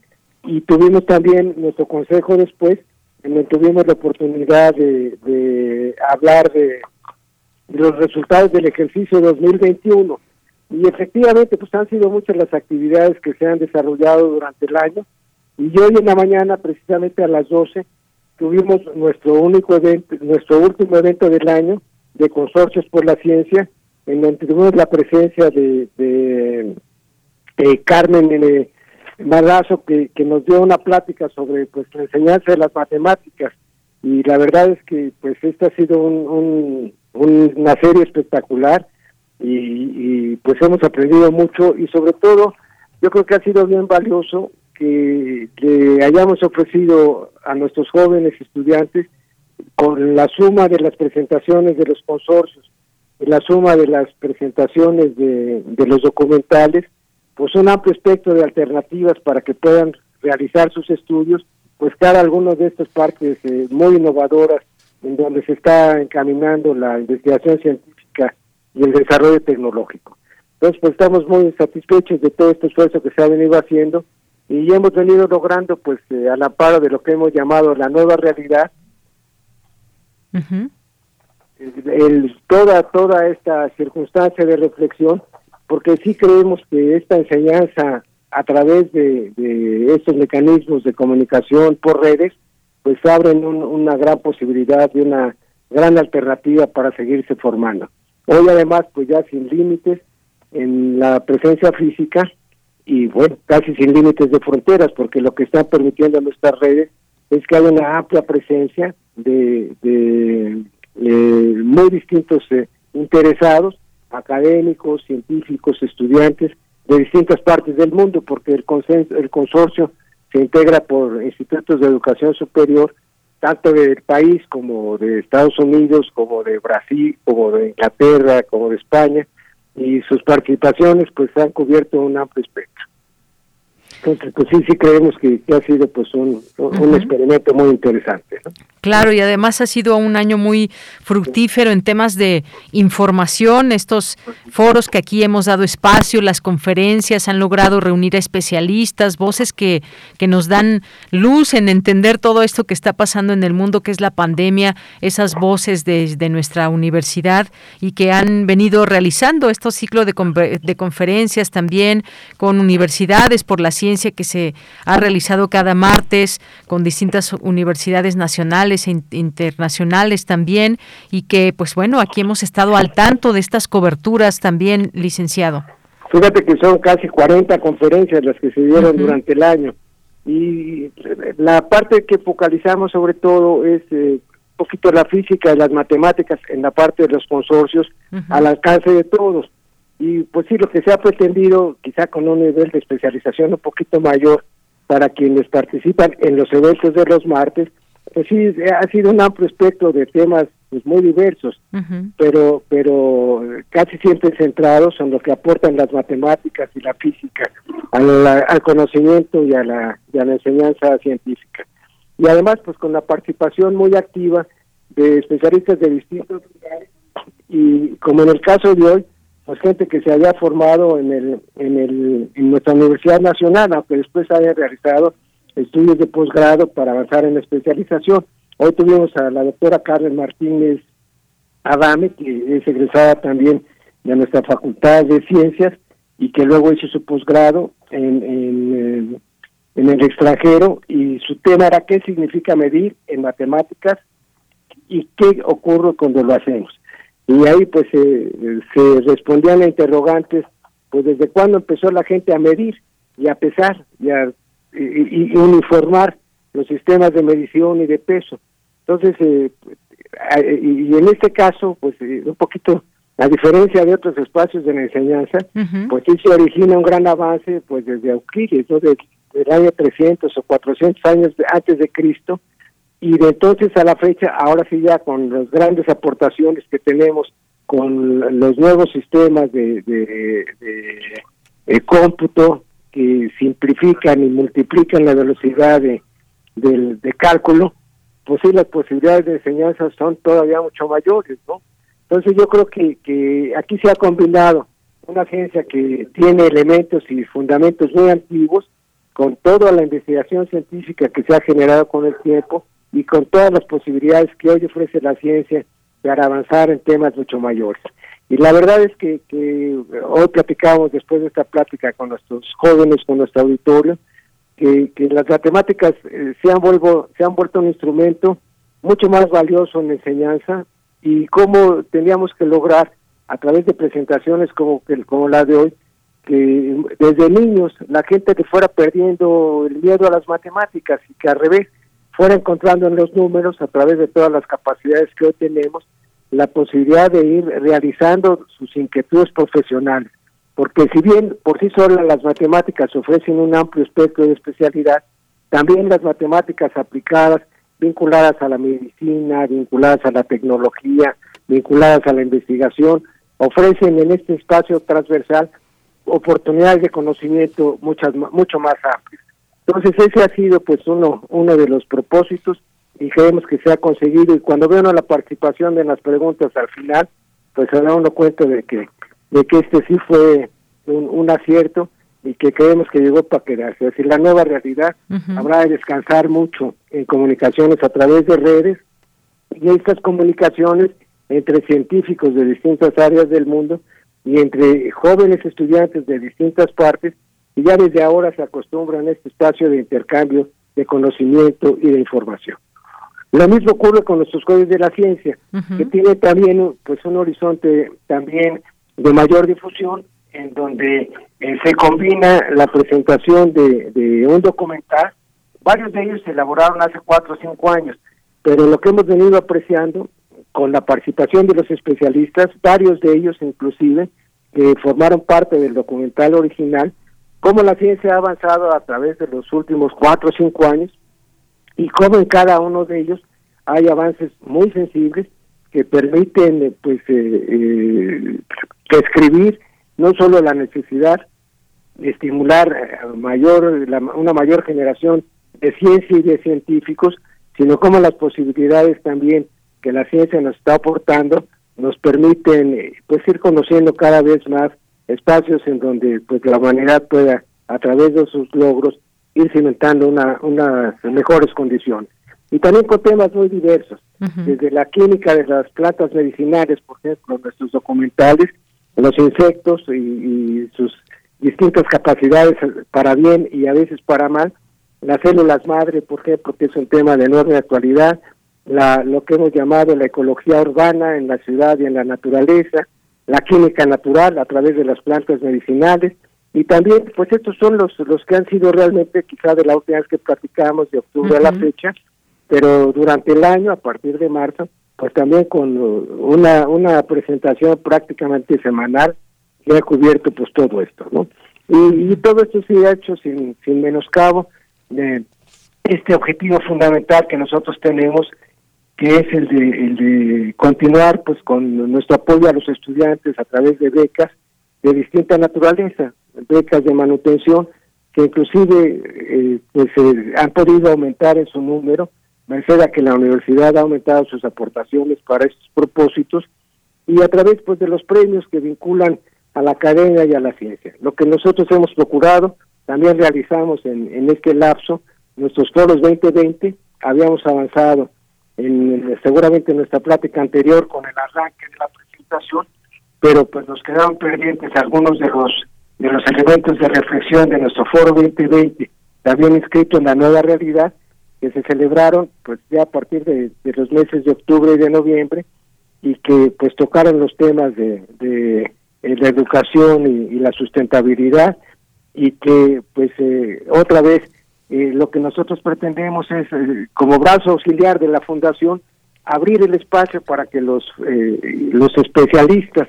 y tuvimos también nuestro consejo después, en donde tuvimos la oportunidad de, hablar de, los resultados del ejercicio 2021. Y efectivamente, pues han sido muchas las actividades que se han desarrollado durante el año. Y hoy en la mañana, precisamente a las 12, tuvimos nuestro único evento, nuestro último evento del año de Consorcios por la Ciencia, en donde tuvimos la presencia de, de, de Carmen Malazo que, que nos dio una plática sobre pues la enseñanza de las matemáticas. Y la verdad es que pues esta ha sido un, una serie espectacular. Y, pues hemos aprendido mucho. Y sobre todo yo creo que ha sido bien valioso que le hayamos ofrecido a nuestros jóvenes estudiantes con la suma de las presentaciones de los consorcios, la suma de las presentaciones de los documentales, pues un amplio espectro de alternativas para que puedan realizar sus estudios, pues cada alguno de estas partes eh, muy innovadoras en donde se está encaminando la investigación científica y el desarrollo tecnológico. Entonces, pues estamos muy satisfechos de todo este esfuerzo que se ha venido haciendo y hemos venido logrando, pues, eh, al amparo de lo que hemos llamado la nueva realidad, el, toda toda esta circunstancia de reflexión porque sí creemos que esta enseñanza a través de, estos mecanismos de comunicación por redes, pues abren una gran posibilidad de una gran alternativa para seguirse formando. Hoy además, pues ya sin límites en la presencia física y bueno, casi sin límites de fronteras, porque lo que están permitiendo nuestras redes es que haya una amplia presencia de, de eh, muy distintos eh, interesados académicos, científicos, estudiantes de distintas partes del mundo, porque el, el consorcio se integra por institutos de educación superior, tanto del país como de Estados Unidos, como de Brasil, como de Inglaterra, como de España, y sus participaciones pues han cubierto un amplio espectro. Entonces, pues sí, sí creemos que, ha sido pues un, un experimento muy interesante. ¿no? Claro, y además ha sido un año muy fructífero en temas de información, estos foros que aquí hemos dado espacio, las conferencias han logrado reunir a especialistas, voces que, que nos dan luz en entender todo esto que está pasando en el mundo, que es la pandemia, esas voces desde de nuestra universidad y que han venido realizando estos ciclos de, de conferencias también con universidades por la ciencia que se ha realizado cada martes con distintas universidades nacionales e internacionales también y que pues bueno, aquí hemos estado al tanto de estas coberturas también, licenciado. Fíjate que son casi 40 conferencias las que se dieron durante el año y la parte que focalizamos sobre todo es eh, un poquito la física y las matemáticas en la parte de los consorcios al alcance de todos. Y pues sí, lo que se ha pretendido, quizá con un nivel de especialización un poquito mayor para quienes participan en los eventos de los martes, pues sí, ha sido un amplio espectro de temas pues, muy diversos, pero pero casi siempre centrados en lo que aportan las matemáticas y la física al, conocimiento y a, la, y a la enseñanza científica. Y además, pues con la participación muy activa de especialistas de distintos lugares y como en el caso de hoy, pues gente que se había formado en el en el en nuestra Universidad Nacional, aunque después haya realizado estudios de posgrado para avanzar en la especialización. Hoy tuvimos a la doctora Carmen Martínez Adame, que es egresada también de nuestra Facultad de Ciencias y que luego hizo su posgrado en, en el extranjero y su tema era qué significa medir en matemáticas y qué ocurre cuando lo hacemos. Y ahí pues se respondían a interrogantes, pues desde cuándo empezó la gente a medir y a pesar y a y, uniformar los sistemas de medición y de peso. Entonces, eh, y en este caso, pues eh, un poquito, a diferencia de otros espacios de la enseñanza, pues sí se origina un gran avance, pues desde Euclides, ¿no? del año 300 o 400 años antes de Cristo, y de entonces a la fecha, ahora sí ya con las grandes aportaciones que tenemos con los nuevos sistemas de, de, cómputo que simplifican y multiplican la velocidad de, de, cálculo, pues sí, las posibilidades de enseñanza son todavía mucho mayores, ¿no? Entonces yo creo que, que aquí se ha combinado una ciencia que tiene elementos y fundamentos muy antiguos con toda la investigación científica que se ha generado con el tiempo y con todas las posibilidades que hoy ofrece la ciencia para avanzar en temas mucho mayores. Y la verdad es que, que hoy platicamos después de esta plática con nuestros jóvenes, con nuestro auditorio, que, que las matemáticas eh, se, han vuelvo, se han vuelto un instrumento mucho más valioso en la enseñanza y cómo teníamos que lograr a través de presentaciones como, como la de hoy, que desde niños la gente que fuera perdiendo el miedo a las matemáticas y que al revés fuera encontrando en los números, a través de todas las capacidades que hoy tenemos, la posibilidad de ir realizando sus inquietudes profesionales. Porque si bien por sí solas las matemáticas ofrecen un amplio espectro de especialidad, también las matemáticas aplicadas, vinculadas a la medicina, vinculadas a la tecnología, vinculadas a la investigación, ofrecen en este espacio transversal oportunidades de conocimiento muchas mucho más amplias. Entonces ese ha sido pues uno uno de los propósitos y creemos que se ha conseguido. Y cuando veo la participación de las preguntas al final pues se da uno cuenta de que de que este sí fue un, acierto y que creemos que llegó para quedarse. Es decir, la nueva realidad habrá de descansar mucho en comunicaciones a través de redes y estas comunicaciones entre científicos de distintas áreas del mundo y entre jóvenes estudiantes de distintas partes y ya desde ahora se acostumbran a este espacio de intercambio de conocimiento y de información. Lo mismo ocurre con nuestros códigos de la ciencia, que tiene también pues un horizonte también de mayor difusión, en donde eh, se combina la presentación de, de un documental, varios de ellos se elaboraron hace cuatro o cinco años, pero lo que hemos venido apreciando con la participación de los especialistas, varios de ellos inclusive, que formaron parte del documental original, cómo la ciencia ha avanzado a través de los últimos cuatro o cinco años y cómo en cada uno de ellos hay avances muy sensibles que permiten pues eh, eh, escribir no solo la necesidad de estimular eh, mayor una mayor generación de ciencia y de científicos, sino como las posibilidades también que la ciencia nos está aportando nos permiten pues ir conociendo cada vez más espacios en donde pues la humanidad pueda a través de sus logros ir cimentando una, unas mejores condiciones. Y también con temas muy diversos, desde la química de las plantas medicinales, por ejemplo, nuestros documentales, los insectos y, sus distintas capacidades para bien y a veces para mal, las células madre, por ejemplo, que es un tema de enorme actualidad, la, lo que hemos llamado la ecología urbana en la ciudad y en la naturaleza, la química natural a través de las plantas medicinales. Y también pues estos son los los que han sido realmente quizá de la última vez que platicamos de octubre a la fecha pero durante el año a partir de marzo pues también con una una presentación prácticamente semanal que ha cubierto pues todo esto no y, todo esto se ha hecho sin sin menoscabo de este objetivo fundamental que nosotros tenemos que es el de, el de continuar pues con nuestro apoyo a los estudiantes a través de becas de distinta naturaleza, becas de manutención que inclusive eh, pues eh, han podido aumentar en su número, merced a que la universidad ha aumentado sus aportaciones para estos propósitos y a través pues de los premios que vinculan a la academia y a la ciencia. Lo que nosotros hemos procurado, también realizamos en, en este lapso, nuestros foros 2020, habíamos avanzado en, seguramente en nuestra plática anterior con el arranque de la presentación, pero pues nos quedaron pendientes algunos de los de los elementos de reflexión de nuestro foro 2020 también inscrito en la nueva realidad, que se celebraron pues ya a partir de, los meses de octubre y de noviembre y que pues tocaron los temas de, de, la educación y, la sustentabilidad y que pues eh, otra vez eh, lo que nosotros pretendemos es eh, como brazo auxiliar de la fundación abrir el espacio para que los los especialistas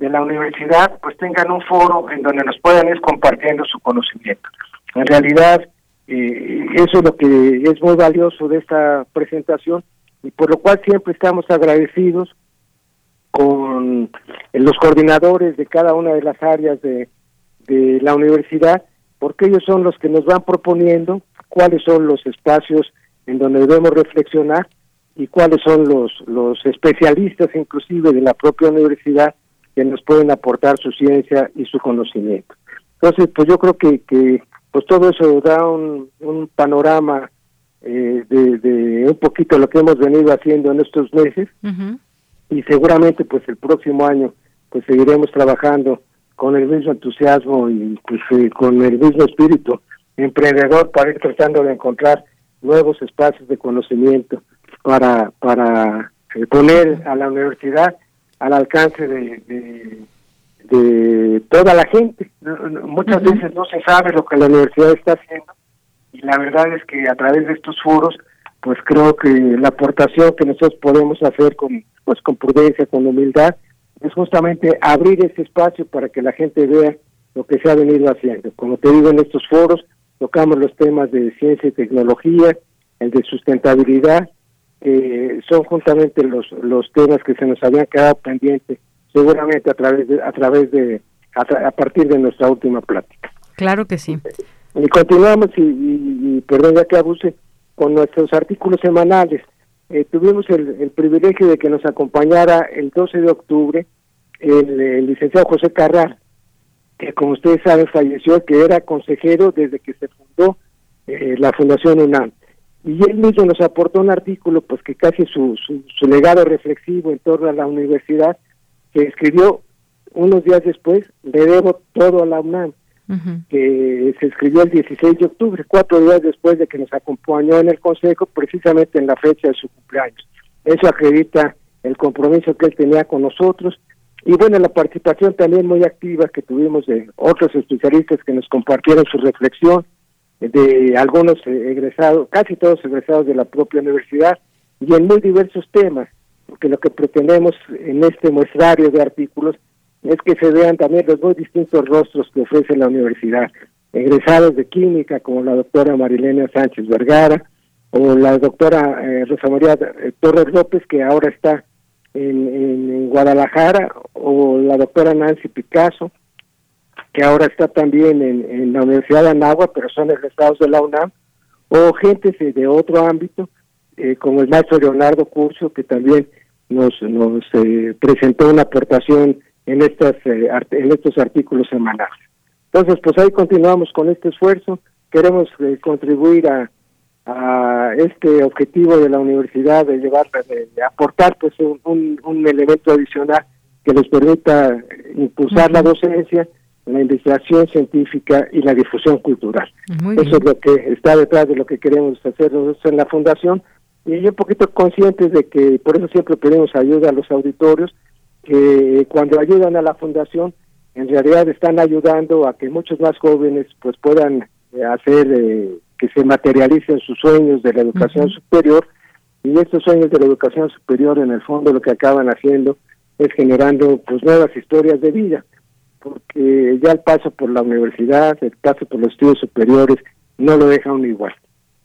de la universidad pues tengan un foro en donde nos puedan ir compartiendo su conocimiento. En realidad, eh, eso es lo que es muy valioso de esta presentación y por lo cual siempre estamos agradecidos con los coordinadores de cada una de las áreas de, de la universidad, porque ellos son los que nos van proponiendo cuáles son los espacios en donde debemos reflexionar y cuáles son los, los especialistas inclusive de la propia universidad que nos pueden aportar su ciencia y su conocimiento. Entonces, pues yo creo que, que pues todo eso da un, un panorama eh, de, un poquito lo que hemos venido haciendo en estos meses y seguramente pues el próximo año pues seguiremos trabajando con el mismo entusiasmo y pues eh, con el mismo espíritu emprendedor para ir tratando de encontrar nuevos espacios de conocimiento para para eh, poner a la universidad al alcance de, de, toda la gente. Muchas veces no se sabe lo que la universidad está haciendo y la verdad es que a través de estos foros pues creo que la aportación que nosotros podemos hacer con pues con prudencia, con humildad, es justamente abrir ese espacio para que la gente vea lo que se ha venido haciendo. Como te digo, en estos foros tocamos los temas de ciencia y tecnología, el de sustentabilidad, eh, son justamente los los temas que se nos habían quedado pendientes seguramente a través de a través de a, partir de nuestra última plática. Claro que sí. Y continuamos y, perdón ya que abuse con nuestros artículos semanales eh, tuvimos el, privilegio de que nos acompañara el 12 de octubre el, licenciado José Carrar que como ustedes saben falleció que era consejero desde que se fundó eh, la Fundación UNAM. Y él mismo nos aportó un artículo pues que casi su, su, legado reflexivo en torno a la universidad que escribió unos días después le debo todo a la UNAM que se escribió el 16 de octubre cuatro días después de que nos acompañó en el consejo precisamente en la fecha de su cumpleaños. Eso acredita el compromiso que él tenía con nosotros. Y bueno la participación también muy activa que tuvimos de otros especialistas que nos compartieron su reflexión de algunos egresados, casi todos egresados de la propia universidad, y en muy diversos temas, porque lo que pretendemos en este muestrario de artículos es que se vean también los muy distintos rostros que ofrece la universidad, egresados de química como la doctora Marilena Sánchez Vergara, o la doctora eh, Rosa María eh, Torres López, que ahora está en, en Guadalajara, o la doctora Nancy Picasso, que ahora está también en, la Universidad de Anáhuac, pero son egresados de la UNAM, o gente de otro ámbito, eh, como el maestro Leonardo Curso, que también nos, nos eh, presentó una aportación en, estas, eh, en estos artículos semanales. Entonces, pues ahí continuamos con este esfuerzo, queremos contribuir a, a este objetivo de la universidad de llevar, de, aportar pues un, un, elemento adicional que nos permita impulsar la docencia, la investigación científica y la difusión cultural. Eso es lo que está detrás de lo que queremos hacer nosotros en la fundación y yo un poquito conscientes de que por eso siempre pedimos ayuda a los auditorios que cuando ayudan a la fundación en realidad están ayudando a que muchos más jóvenes pues puedan eh, hacer eh, que se materialicen sus sueños de la educación superior. Y estos sueños de la educación superior en el fondo lo que acaban haciendo es generando pues nuevas historias de vida. Porque ya el paso por la universidad, el paso por los estudios superiores, no lo deja uno igual.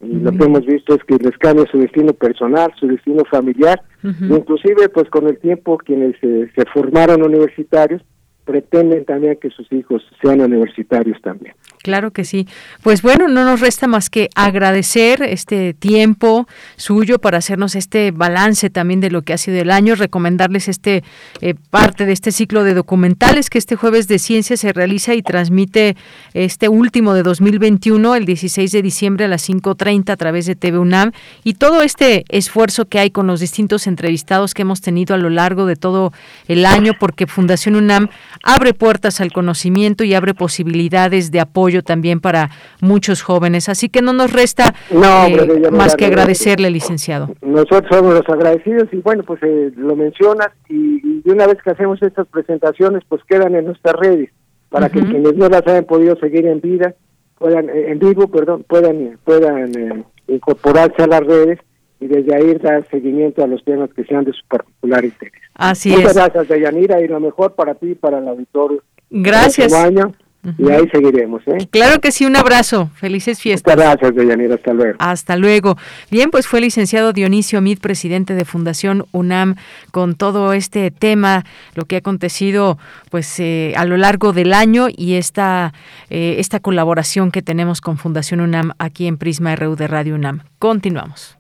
Y lo que hemos visto es que les cambia su destino personal, su destino familiar, inclusive pues con el tiempo quienes se formaron universitarios, pretenden también que sus hijos sean universitarios también. Claro que sí. Pues bueno, no nos resta más que agradecer este tiempo suyo para hacernos este balance también de lo que ha sido el año, recomendarles este eh, parte de este ciclo de documentales que este jueves de ciencia se realiza y transmite este último de 2021, el 16 de diciembre a las 5.30 a través de TV UNAM y todo este esfuerzo que hay con los distintos entrevistados que hemos tenido a lo largo de todo el año porque Fundación UNAM abre puertas al conocimiento y abre posibilidades de apoyo también para muchos jóvenes. Así que no nos resta eh, más que agradecerle, licenciado. Nosotros somos los agradecidos y bueno, pues eh, lo mencionas y, y, una vez que hacemos estas presentaciones, pues quedan en nuestras redes para que quienes no las hayan podido seguir en vida, puedan, eh, en vivo, perdón, puedan, puedan incorporarse a las redes y desde ahí dar seguimiento a los temas que sean de su particular interés. Así Muchas gracias, Deyanira, y lo mejor para ti y para el auditorio. Gracias. Año, Y ahí seguiremos. ¿eh? Claro que sí, un abrazo. Felices fiestas. Muchas gracias, Deyanira. Hasta luego. Hasta luego. Bien, pues fue licenciado Dionisio Mid, presidente de Fundación UNAM, con todo este tema, lo que ha acontecido pues eh, a lo largo del año y esta, eh, esta colaboración que tenemos con Fundación UNAM aquí en Prisma RU de Radio UNAM. Continuamos.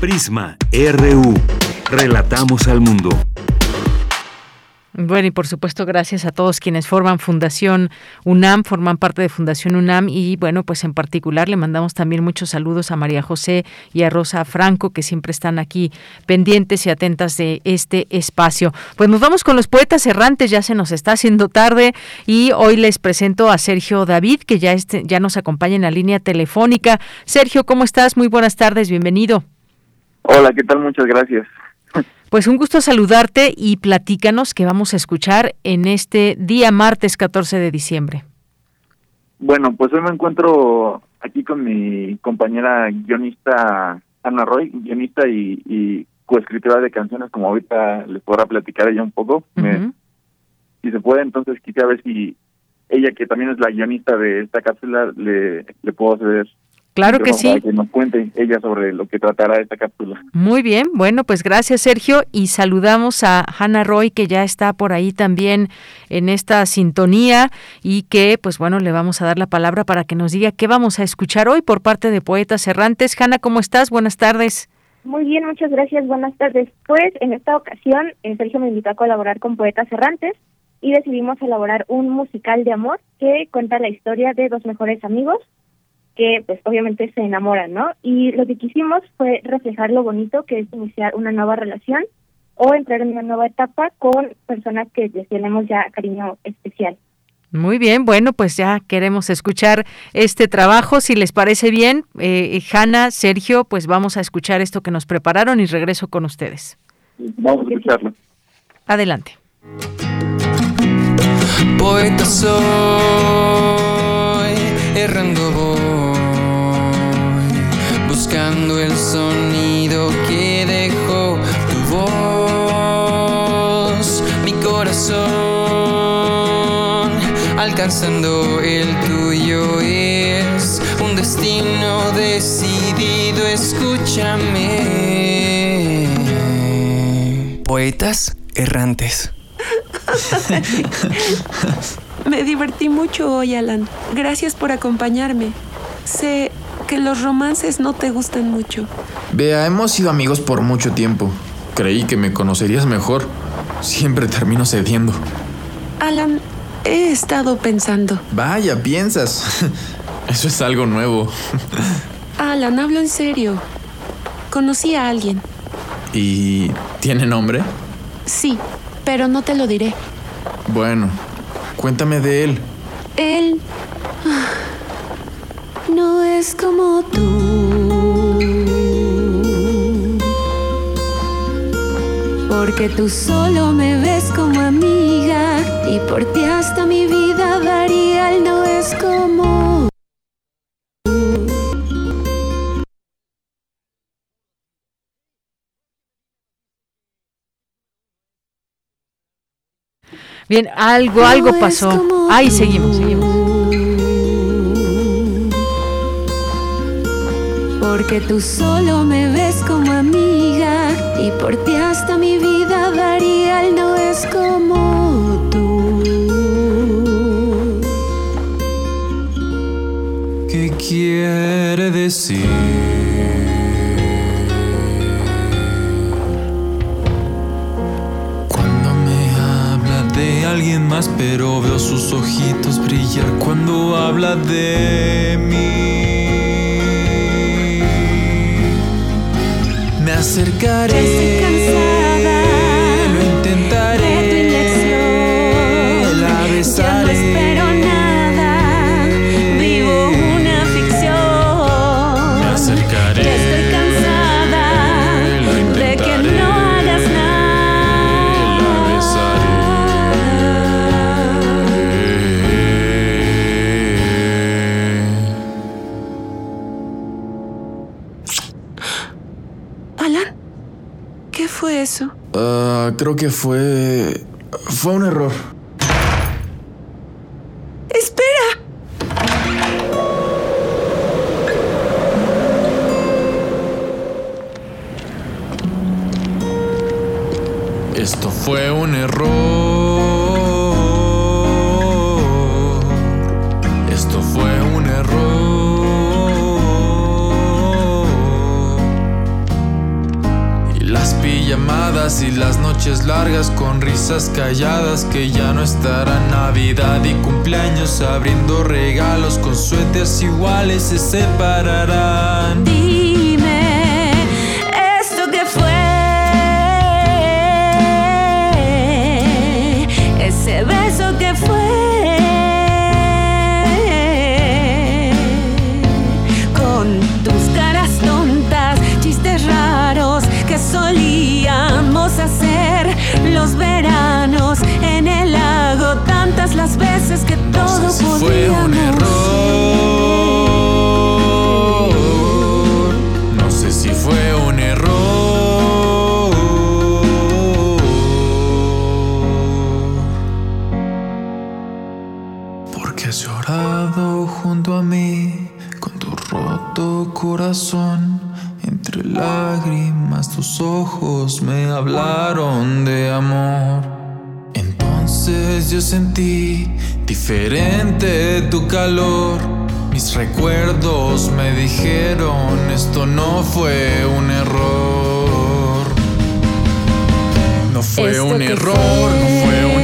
Prisma RU. Relatamos al mundo. Bueno, y por supuesto, gracias a todos quienes forman Fundación UNAM, forman parte de Fundación UNAM y bueno, pues en particular le mandamos también muchos saludos a María José y a Rosa Franco, que siempre están aquí pendientes y atentas de este espacio. Pues nos vamos con los poetas errantes, ya se nos está haciendo tarde y hoy les presento a Sergio David, que ya, este, ya nos acompaña en la línea telefónica. Sergio, ¿cómo estás? Muy buenas tardes, bienvenido. Hola, ¿qué tal? Muchas gracias. Pues un gusto saludarte y platícanos qué vamos a escuchar en este día martes 14 de diciembre. Bueno, pues hoy me encuentro aquí con mi compañera guionista Ana Roy, guionista y, y coescritora de canciones, como ahorita les podrá platicar ella un poco. si se puede, entonces quisiera ver si ella, que también es la guionista de esta cápsula, le, le puedo hacer Claro que sí. que nos cuente ella sobre lo que tratará esta cápsula. Muy bien, bueno, pues gracias Sergio y saludamos a Hannah Roy que ya está por ahí también en esta sintonía y que pues bueno, le vamos a dar la palabra para que nos diga qué vamos a escuchar hoy por parte de Poetas Errantes. Hannah, ¿cómo estás? Buenas tardes. Muy bien, muchas gracias. Buenas tardes. Pues en esta ocasión eh, Sergio me invitó a colaborar con Poetas Errantes y decidimos elaborar un musical de amor que cuenta la historia de dos mejores amigos que pues obviamente se enamoran, ¿no? Y lo que quisimos fue reflejar lo bonito que es iniciar una nueva relación o entrar en una nueva etapa con personas que les tenemos ya cariño especial. Muy bien, bueno, pues ya queremos escuchar este trabajo. Si les parece bien, eh, Hanna, Sergio, pues vamos a escuchar esto que nos prepararon y regreso con ustedes. Vamos a escucharlo. Adelante. Poeta soy, errando voy, buscando el sonido que dejó tu voz, mi corazón, alcanzando el tuyo es un destino decidido, escúchame. Poetas errantes. Me divertí mucho hoy, Alan. Gracias por acompañarme. Sé que los romances no te gustan mucho. Vea, hemos sido amigos por mucho tiempo. Creí que me conocerías mejor. Siempre termino cediendo. Alan, he estado pensando. Vaya, piensas. Eso es algo nuevo. Alan, hablo en serio. Conocí a alguien. ¿Y tiene nombre? Sí, pero no te lo diré. Bueno, cuéntame de él. Él no es como tú. Porque tú solo me ves como amiga y por ti hasta mi vida daría. Él no es como Bien, algo, algo pasó. Ahí seguimos, seguimos. Porque tú solo me ves como amiga y por ti hasta mi vida daría. Él no es como tú. ¿Qué quiere decir? alguien más, pero veo sus ojitos brillar cuando habla de mí. acercaré. Estoy cansada. Lo intentaré. De tu inyección. La besaré. Creo que fue... fue un error. ¡Espera! Esto fue un error. Largas con risas calladas que ya no estará Navidad y cumpleaños abriendo regalos con suéteres iguales se separarán. Dime, ¿esto que fue? Ese beso que fue. Fue un error. Calor. Mis recuerdos me dijeron esto no fue un error. No fue un error, no fue un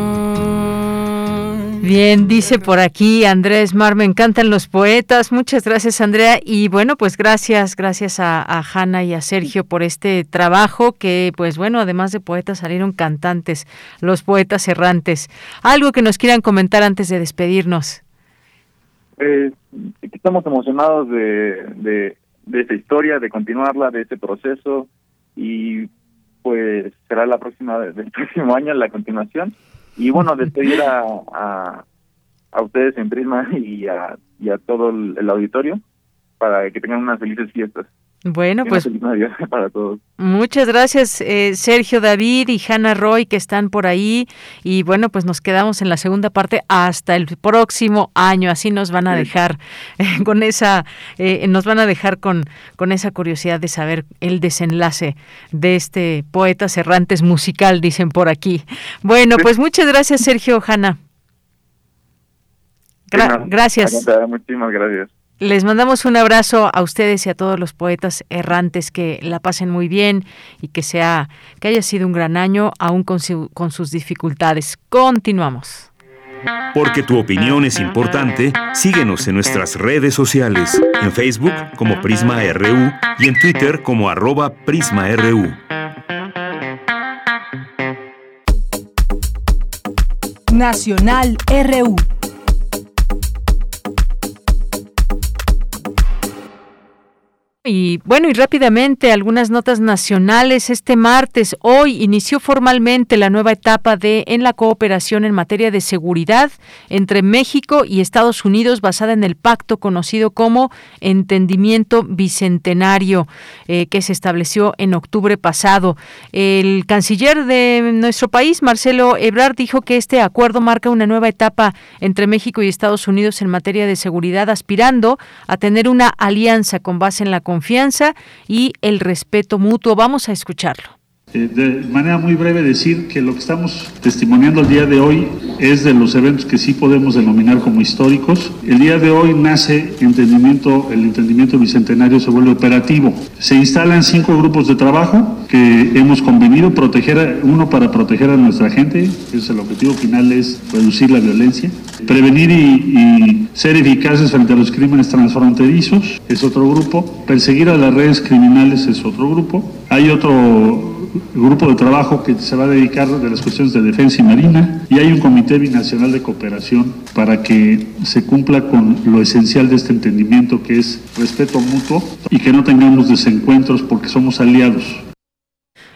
Bien, dice por aquí Andrés Mar, me encantan los poetas. Muchas gracias, Andrea. Y bueno, pues gracias, gracias a, a Hanna y a Sergio por este trabajo que, pues bueno, además de poetas salieron cantantes, los poetas errantes. Algo que nos quieran comentar antes de despedirnos. Eh, estamos emocionados de, de, de esta historia, de continuarla, de este proceso y pues será la próxima del próximo año la continuación y bueno despedir a, a, a ustedes en Prisma y a, y a todo el auditorio para que tengan unas felices fiestas. Bueno, pues para todos. Muchas gracias eh, Sergio David y Hanna Roy que están por ahí y bueno, pues nos quedamos en la segunda parte hasta el próximo año, así nos van a dejar eh, con esa eh, nos van a dejar con con esa curiosidad de saber el desenlace de este poeta Cerrantes musical dicen por aquí. Bueno, pues muchas gracias Sergio Hanna. gracias. Muchísimas gracias. Les mandamos un abrazo a ustedes y a todos los poetas errantes que la pasen muy bien y que sea que haya sido un gran año aún con, con sus dificultades. Continuamos. Porque tu opinión es importante, síguenos en nuestras redes sociales, en Facebook como Prisma RU y en Twitter como arroba PrismaRU. Nacional RU. Y bueno, y rápidamente algunas notas nacionales. Este martes, hoy, inició formalmente la nueva etapa de en la cooperación en materia de seguridad entre México y Estados Unidos, basada en el pacto conocido como Entendimiento Bicentenario, eh, que se estableció en octubre pasado. El canciller de nuestro país, Marcelo Ebrard, dijo que este acuerdo marca una nueva etapa entre México y Estados Unidos en materia de seguridad, aspirando a tener una alianza con base en la confianza y el respeto mutuo. Vamos a escucharlo. Eh, de manera muy breve decir que lo que estamos testimoniando el día de hoy es de los eventos que sí podemos denominar como históricos. El día de hoy nace entendimiento, el entendimiento bicentenario se vuelve operativo. Se instalan cinco grupos de trabajo que hemos convenido proteger, uno para proteger a nuestra gente, es el objetivo final es reducir la violencia, prevenir y, y ser eficaces frente a los crímenes transfronterizos, es otro grupo, perseguir a las redes criminales es otro grupo, hay otro grupo de trabajo que se va a dedicar de las cuestiones de defensa y marina y hay un comité binacional de cooperación para que se cumpla con lo esencial de este entendimiento que es respeto mutuo y que no tengamos desencuentros porque somos aliados.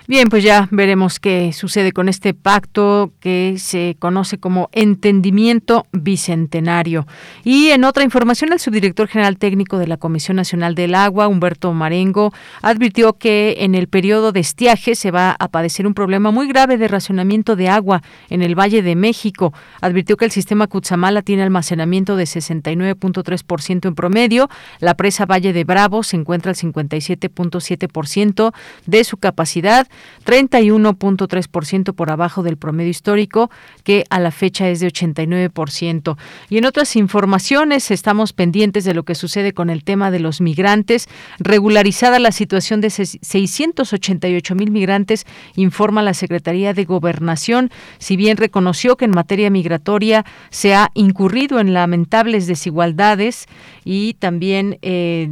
Bien, pues ya veremos qué sucede con este pacto que se conoce como Entendimiento Bicentenario. Y en otra información, el subdirector general técnico de la Comisión Nacional del Agua, Humberto Marengo, advirtió que en el periodo de estiaje se va a padecer un problema muy grave de racionamiento de agua en el Valle de México. Advirtió que el sistema Cutzamala tiene almacenamiento de 69.3% en promedio. La presa Valle de Bravo se encuentra al 57.7% de su capacidad 31.3% por abajo del promedio histórico, que a la fecha es de 89%. Y en otras informaciones, estamos pendientes de lo que sucede con el tema de los migrantes. Regularizada la situación de 688 mil migrantes, informa la Secretaría de Gobernación, si bien reconoció que en materia migratoria se ha incurrido en lamentables desigualdades y también eh,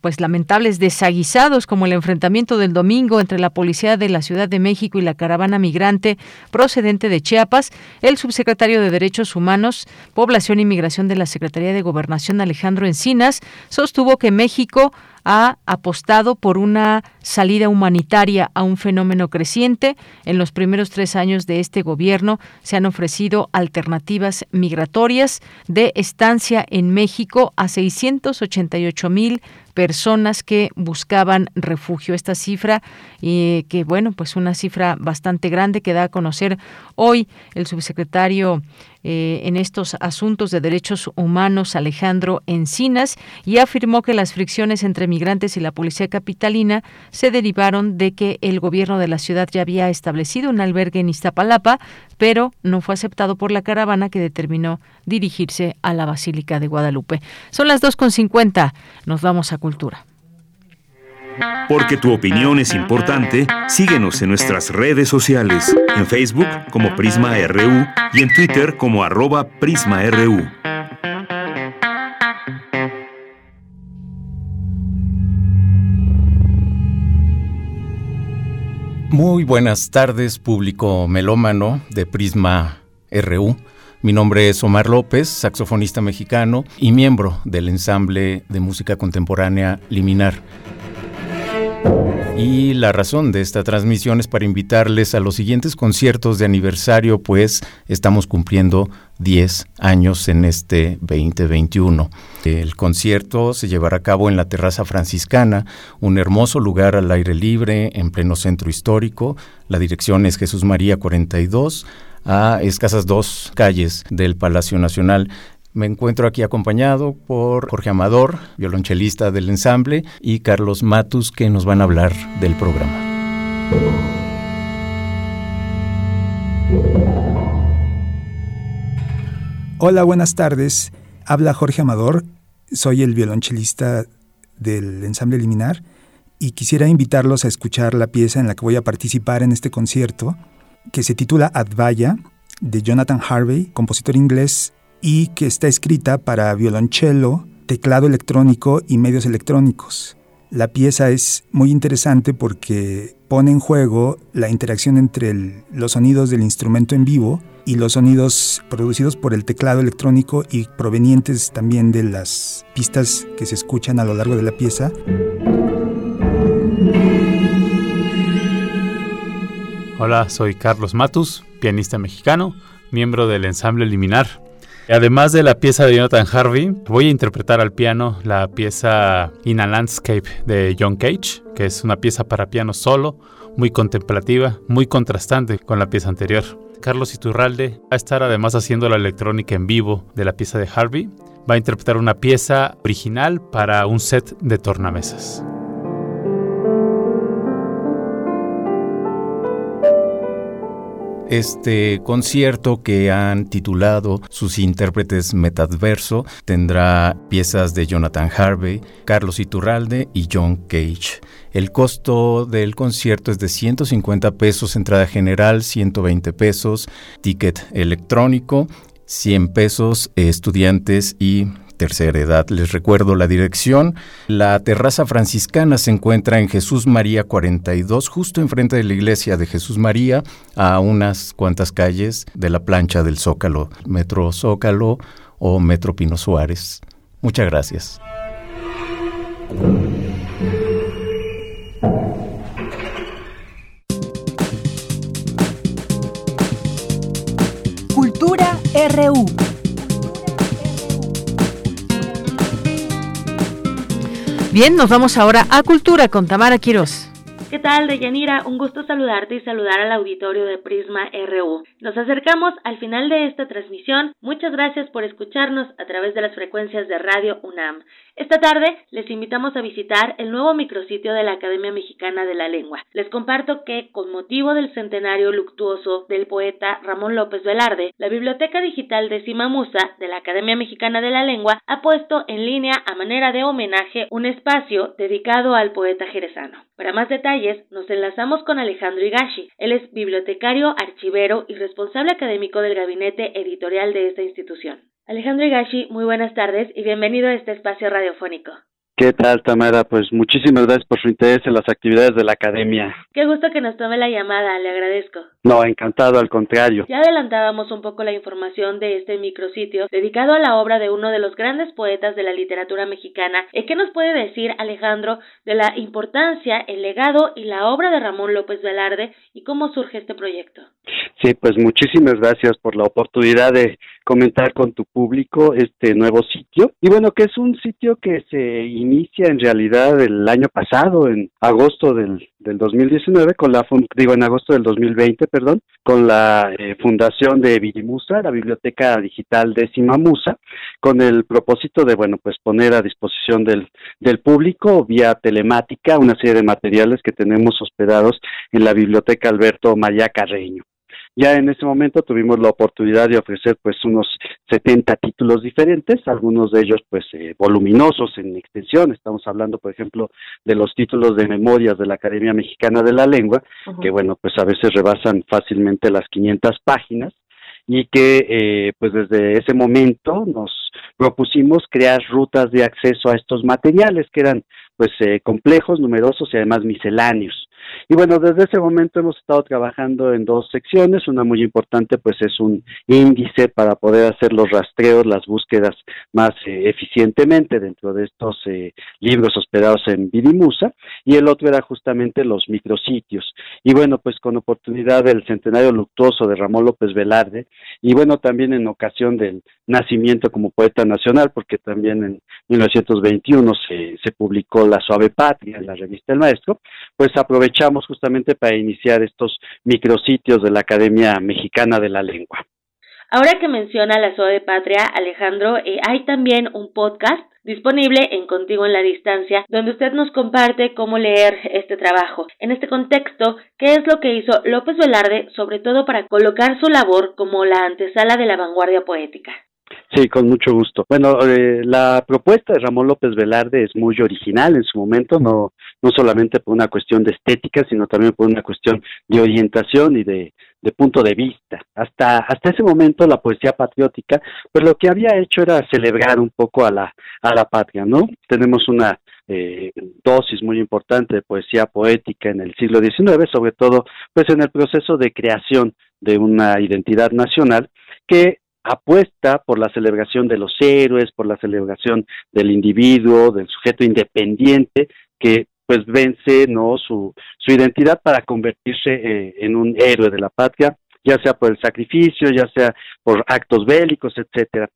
pues lamentables desaguisados como el enfrentamiento del domingo entre la policía de la Ciudad de México y la caravana migrante procedente de Chiapas, el subsecretario de Derechos Humanos, Población y Migración de la Secretaría de Gobernación Alejandro Encinas sostuvo que México ha apostado por una salida humanitaria a un fenómeno creciente. En los primeros tres años de este gobierno se han ofrecido alternativas migratorias de estancia en México a 688 mil personas que buscaban refugio. Esta cifra, y que bueno, pues una cifra bastante grande que da a conocer hoy el subsecretario eh, en estos asuntos de derechos humanos, Alejandro Encinas, y afirmó que las fricciones entre migrantes y la policía capitalina se derivaron de que el gobierno de la ciudad ya había establecido un albergue en Iztapalapa, pero no fue aceptado por la caravana que determinó dirigirse a la Basílica de Guadalupe. Son las 2.50. Nos vamos a Cultura. Porque tu opinión es importante, síguenos en nuestras redes sociales, en Facebook como Prisma RU y en Twitter como arroba PrismaRU. Muy buenas tardes, público melómano de Prisma RU. Mi nombre es Omar López, saxofonista mexicano y miembro del ensamble de música contemporánea Liminar. Y la razón de esta transmisión es para invitarles a los siguientes conciertos de aniversario, pues estamos cumpliendo 10 años en este 2021. El concierto se llevará a cabo en la Terraza Franciscana, un hermoso lugar al aire libre en pleno centro histórico. La dirección es Jesús María 42 a escasas dos calles del Palacio Nacional. Me encuentro aquí acompañado por Jorge Amador, violonchelista del ensamble, y Carlos Matus, que nos van a hablar del programa. Hola, buenas tardes. Habla Jorge Amador, soy el violonchelista del ensamble Liminar y quisiera invitarlos a escuchar la pieza en la que voy a participar en este concierto, que se titula Advaya, de Jonathan Harvey, compositor inglés y que está escrita para violonchelo, teclado electrónico y medios electrónicos. La pieza es muy interesante porque pone en juego la interacción entre los sonidos del instrumento en vivo y los sonidos producidos por el teclado electrónico y provenientes también de las pistas que se escuchan a lo largo de la pieza. Hola, soy Carlos Matus, pianista mexicano, miembro del ensamble Liminar. Además de la pieza de Jonathan Harvey, voy a interpretar al piano la pieza In a Landscape de John Cage, que es una pieza para piano solo, muy contemplativa, muy contrastante con la pieza anterior. Carlos Iturralde va a estar además haciendo la electrónica en vivo de la pieza de Harvey. Va a interpretar una pieza original para un set de tornamesas. Este concierto que han titulado sus intérpretes Metadverso tendrá piezas de Jonathan Harvey, Carlos Iturralde y John Cage. El costo del concierto es de 150 pesos, entrada general 120 pesos, ticket electrónico 100 pesos, estudiantes y tercera edad. Les recuerdo la dirección. La terraza franciscana se encuentra en Jesús María 42, justo enfrente de la iglesia de Jesús María, a unas cuantas calles de la plancha del Zócalo, Metro Zócalo o Metro Pino Suárez. Muchas gracias. Cultura RU. Bien, nos vamos ahora a Cultura con Tamara Quiroz. ¿Qué tal, Deyanira? Un gusto saludarte y saludar al auditorio de Prisma RU. Nos acercamos al final de esta transmisión. Muchas gracias por escucharnos a través de las frecuencias de Radio UNAM. Esta tarde les invitamos a visitar el nuevo micrositio de la Academia Mexicana de la Lengua. Les comparto que, con motivo del centenario luctuoso del poeta Ramón López Velarde, la Biblioteca Digital de Simamusa de la Academia Mexicana de la Lengua ha puesto en línea a manera de homenaje un espacio dedicado al poeta jerezano. Para más detalles, nos enlazamos con Alejandro Higashi. Él es bibliotecario, archivero y responsable académico del gabinete editorial de esta institución. Alejandro Higashi, muy buenas tardes y bienvenido a este espacio radiofónico. ¿Qué tal, Tamara? Pues muchísimas gracias por su interés en las actividades de la academia. Qué gusto que nos tome la llamada, le agradezco. No, encantado, al contrario. Ya adelantábamos un poco la información de este micrositio dedicado a la obra de uno de los grandes poetas de la literatura mexicana. ¿Qué nos puede decir, Alejandro, de la importancia, el legado y la obra de Ramón López Velarde y cómo surge este proyecto? Sí, pues muchísimas gracias por la oportunidad de comentar con tu público este nuevo sitio. Y bueno, que es un sitio que se inicia en realidad el año pasado, en agosto del, del 2019, con la, digo, en agosto del 2020, perdón, con la eh, fundación de Virimusa, la Biblioteca Digital Décima Musa, con el propósito de, bueno, pues poner a disposición del, del público vía telemática una serie de materiales que tenemos hospedados en la Biblioteca Alberto María Carreño. Ya en ese momento tuvimos la oportunidad de ofrecer pues unos 70 títulos diferentes, algunos de ellos pues eh, voluminosos en extensión, estamos hablando por ejemplo de los títulos de memorias de la Academia Mexicana de la Lengua, que bueno pues a veces rebasan fácilmente las 500 páginas y que eh, pues desde ese momento nos propusimos crear rutas de acceso a estos materiales que eran pues eh, complejos, numerosos y además misceláneos. Y bueno, desde ese momento hemos estado trabajando en dos secciones. Una muy importante, pues es un índice para poder hacer los rastreos, las búsquedas más eh, eficientemente dentro de estos eh, libros hospedados en Vidimusa. Y el otro era justamente los micrositios. Y bueno, pues con oportunidad del centenario luctuoso de Ramón López Velarde, y bueno, también en ocasión del nacimiento como poeta nacional, porque también en 1921 se, se publicó La Suave Patria en la revista El Maestro, pues aprovechamos justamente para iniciar estos micrositios de la Academia Mexicana de la Lengua. Ahora que menciona la de Patria, Alejandro, eh, hay también un podcast disponible en Contigo en la Distancia, donde usted nos comparte cómo leer este trabajo. En este contexto, ¿qué es lo que hizo López Velarde, sobre todo para colocar su labor como la antesala de la vanguardia poética? Sí, con mucho gusto. Bueno, eh, la propuesta de Ramón López Velarde es muy original en su momento, no, no solamente por una cuestión de estética, sino también por una cuestión de orientación y de, punto de vista. Hasta, hasta ese momento la poesía patriótica, pues lo que había hecho era celebrar un poco a la, a la patria, ¿no? Tenemos una eh, dosis muy importante de poesía poética en el siglo XIX, sobre todo pues en el proceso de creación de una identidad nacional que apuesta por la celebración de los héroes, por la celebración del individuo, del sujeto independiente, que pues vence no su, su identidad para convertirse eh, en un héroe de la patria, ya sea por el sacrificio, ya sea por actos bélicos, etcétera.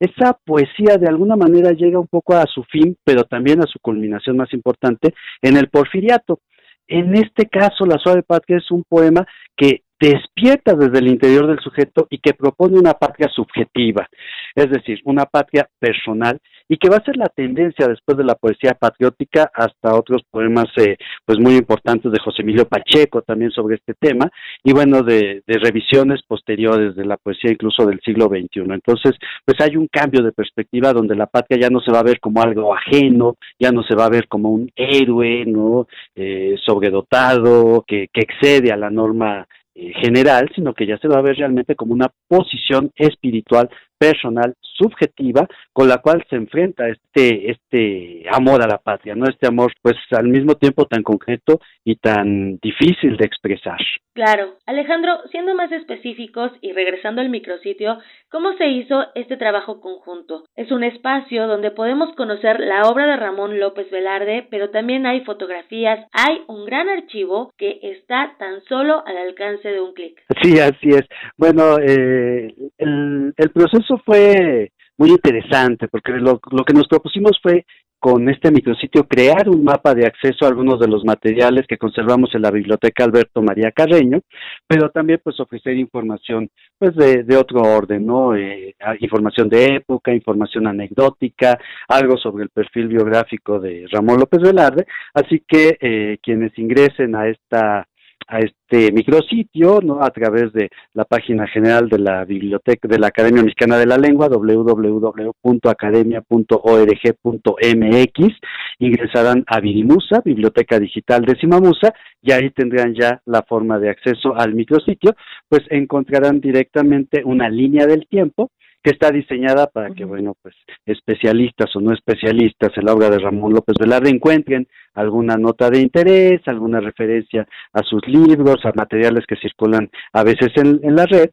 Esa poesía de alguna manera llega un poco a su fin, pero también a su culminación más importante en el Porfiriato. En este caso, La Suave Patria es un poema que despierta desde el interior del sujeto y que propone una patria subjetiva, es decir, una patria personal y que va a ser la tendencia después de la poesía patriótica hasta otros poemas eh, pues muy importantes de José Emilio Pacheco también sobre este tema y bueno de, revisiones posteriores de la poesía incluso del siglo XXI entonces pues hay un cambio de perspectiva donde la patria ya no se va a ver como algo ajeno ya no se va a ver como un héroe no eh, sobredotado que, excede a la norma general, sino que ya se va a ver realmente como una posición espiritual personal subjetiva con la cual se enfrenta este este amor a la patria, no este amor pues al mismo tiempo tan concreto y tan difícil de expresar. Claro, Alejandro, siendo más específicos y regresando al micrositio, ¿cómo se hizo este trabajo conjunto? Es un espacio donde podemos conocer la obra de Ramón López Velarde, pero también hay fotografías, hay un gran archivo que está tan solo al alcance de un clic. Sí, así es. Bueno, eh, el, el proceso fue muy interesante porque lo, lo que nos propusimos fue con este micrositio crear un mapa de acceso a algunos de los materiales que conservamos en la biblioteca Alberto María Carreño, pero también pues ofrecer información pues de, de otro orden, ¿no? Eh, información de época, información anecdótica, algo sobre el perfil biográfico de Ramón López Velarde, así que eh, quienes ingresen a esta a este micrositio, ¿no? A través de la página general de la biblioteca de la Academia Mexicana de la Lengua, www.academia.org.mx, ingresarán a Virimusa, Biblioteca Digital de Simamusa, y ahí tendrán ya la forma de acceso al micrositio, pues encontrarán directamente una línea del tiempo que está diseñada para que, bueno, pues especialistas o no especialistas en la obra de Ramón López Velarde encuentren alguna nota de interés, alguna referencia a sus libros, a materiales que circulan a veces en, en la red.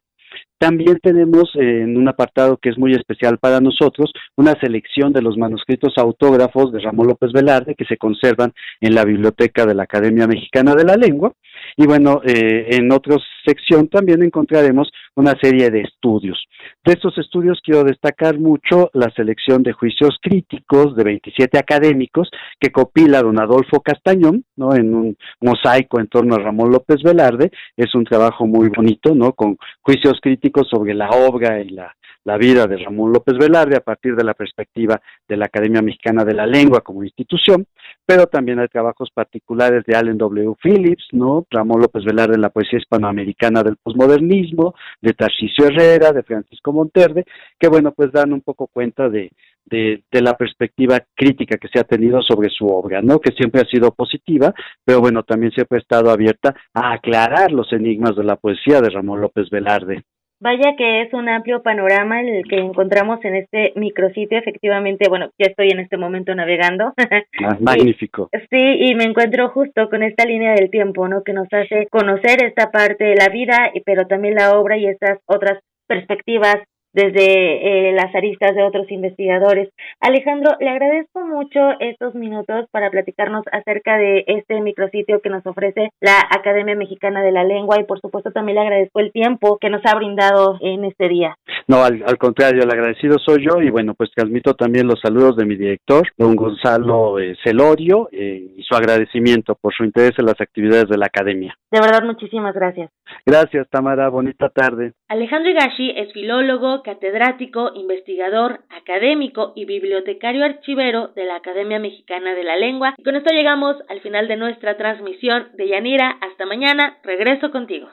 También tenemos eh, en un apartado que es muy especial para nosotros una selección de los manuscritos autógrafos de Ramón López Velarde que se conservan en la biblioteca de la Academia Mexicana de la Lengua y bueno, eh, en otra sección también encontraremos una serie de estudios. De estos estudios quiero destacar mucho la selección de juicios críticos de 27 académicos que copila don Adolfo Castañón, ¿no? En un mosaico en torno a Ramón López Velarde. Es un trabajo muy bonito, ¿no? Con juicios críticos sobre la obra y la la vida de Ramón López Velarde a partir de la perspectiva de la Academia Mexicana de la Lengua como institución, pero también hay trabajos particulares de Allen W. Phillips, ¿no? Ramón López Velarde en la poesía hispanoamericana del posmodernismo, de Tarcisio Herrera, de Francisco Monterde, que bueno, pues dan un poco cuenta de, de, de, la perspectiva crítica que se ha tenido sobre su obra, ¿no? Que siempre ha sido positiva, pero bueno, también siempre ha estado abierta a aclarar los enigmas de la poesía de Ramón López Velarde. Vaya que es un amplio panorama el que encontramos en este micrositio. Efectivamente, bueno, ya estoy en este momento navegando. Ah, magnífico. sí, y me encuentro justo con esta línea del tiempo, ¿no? Que nos hace conocer esta parte de la vida, pero también la obra y estas otras perspectivas desde eh, las aristas de otros investigadores. Alejandro, le agradezco mucho estos minutos para platicarnos acerca de este micrositio que nos ofrece la Academia Mexicana de la Lengua y por supuesto también le agradezco el tiempo que nos ha brindado en este día. No, al, contrario, el agradecido soy yo y bueno, pues transmito también los saludos de mi director, don Gonzalo eh, Celorio, eh, y su agradecimiento por su interés en las actividades de la Academia. De verdad, muchísimas gracias. Gracias, Tamara. Bonita tarde. Alejandro Higashi es filólogo, catedrático, investigador, académico y bibliotecario archivero de la Academia Mexicana de la Lengua. Y con esto llegamos al final de nuestra transmisión de Yanira. Hasta mañana. Regreso contigo.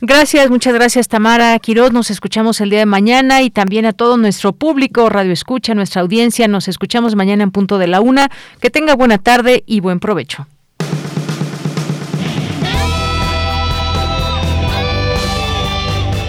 Gracias, muchas gracias Tamara Quiroz. Nos escuchamos el día de mañana y también a todo nuestro público, Radio Escucha, nuestra audiencia. Nos escuchamos mañana en punto de la una. Que tenga buena tarde y buen provecho.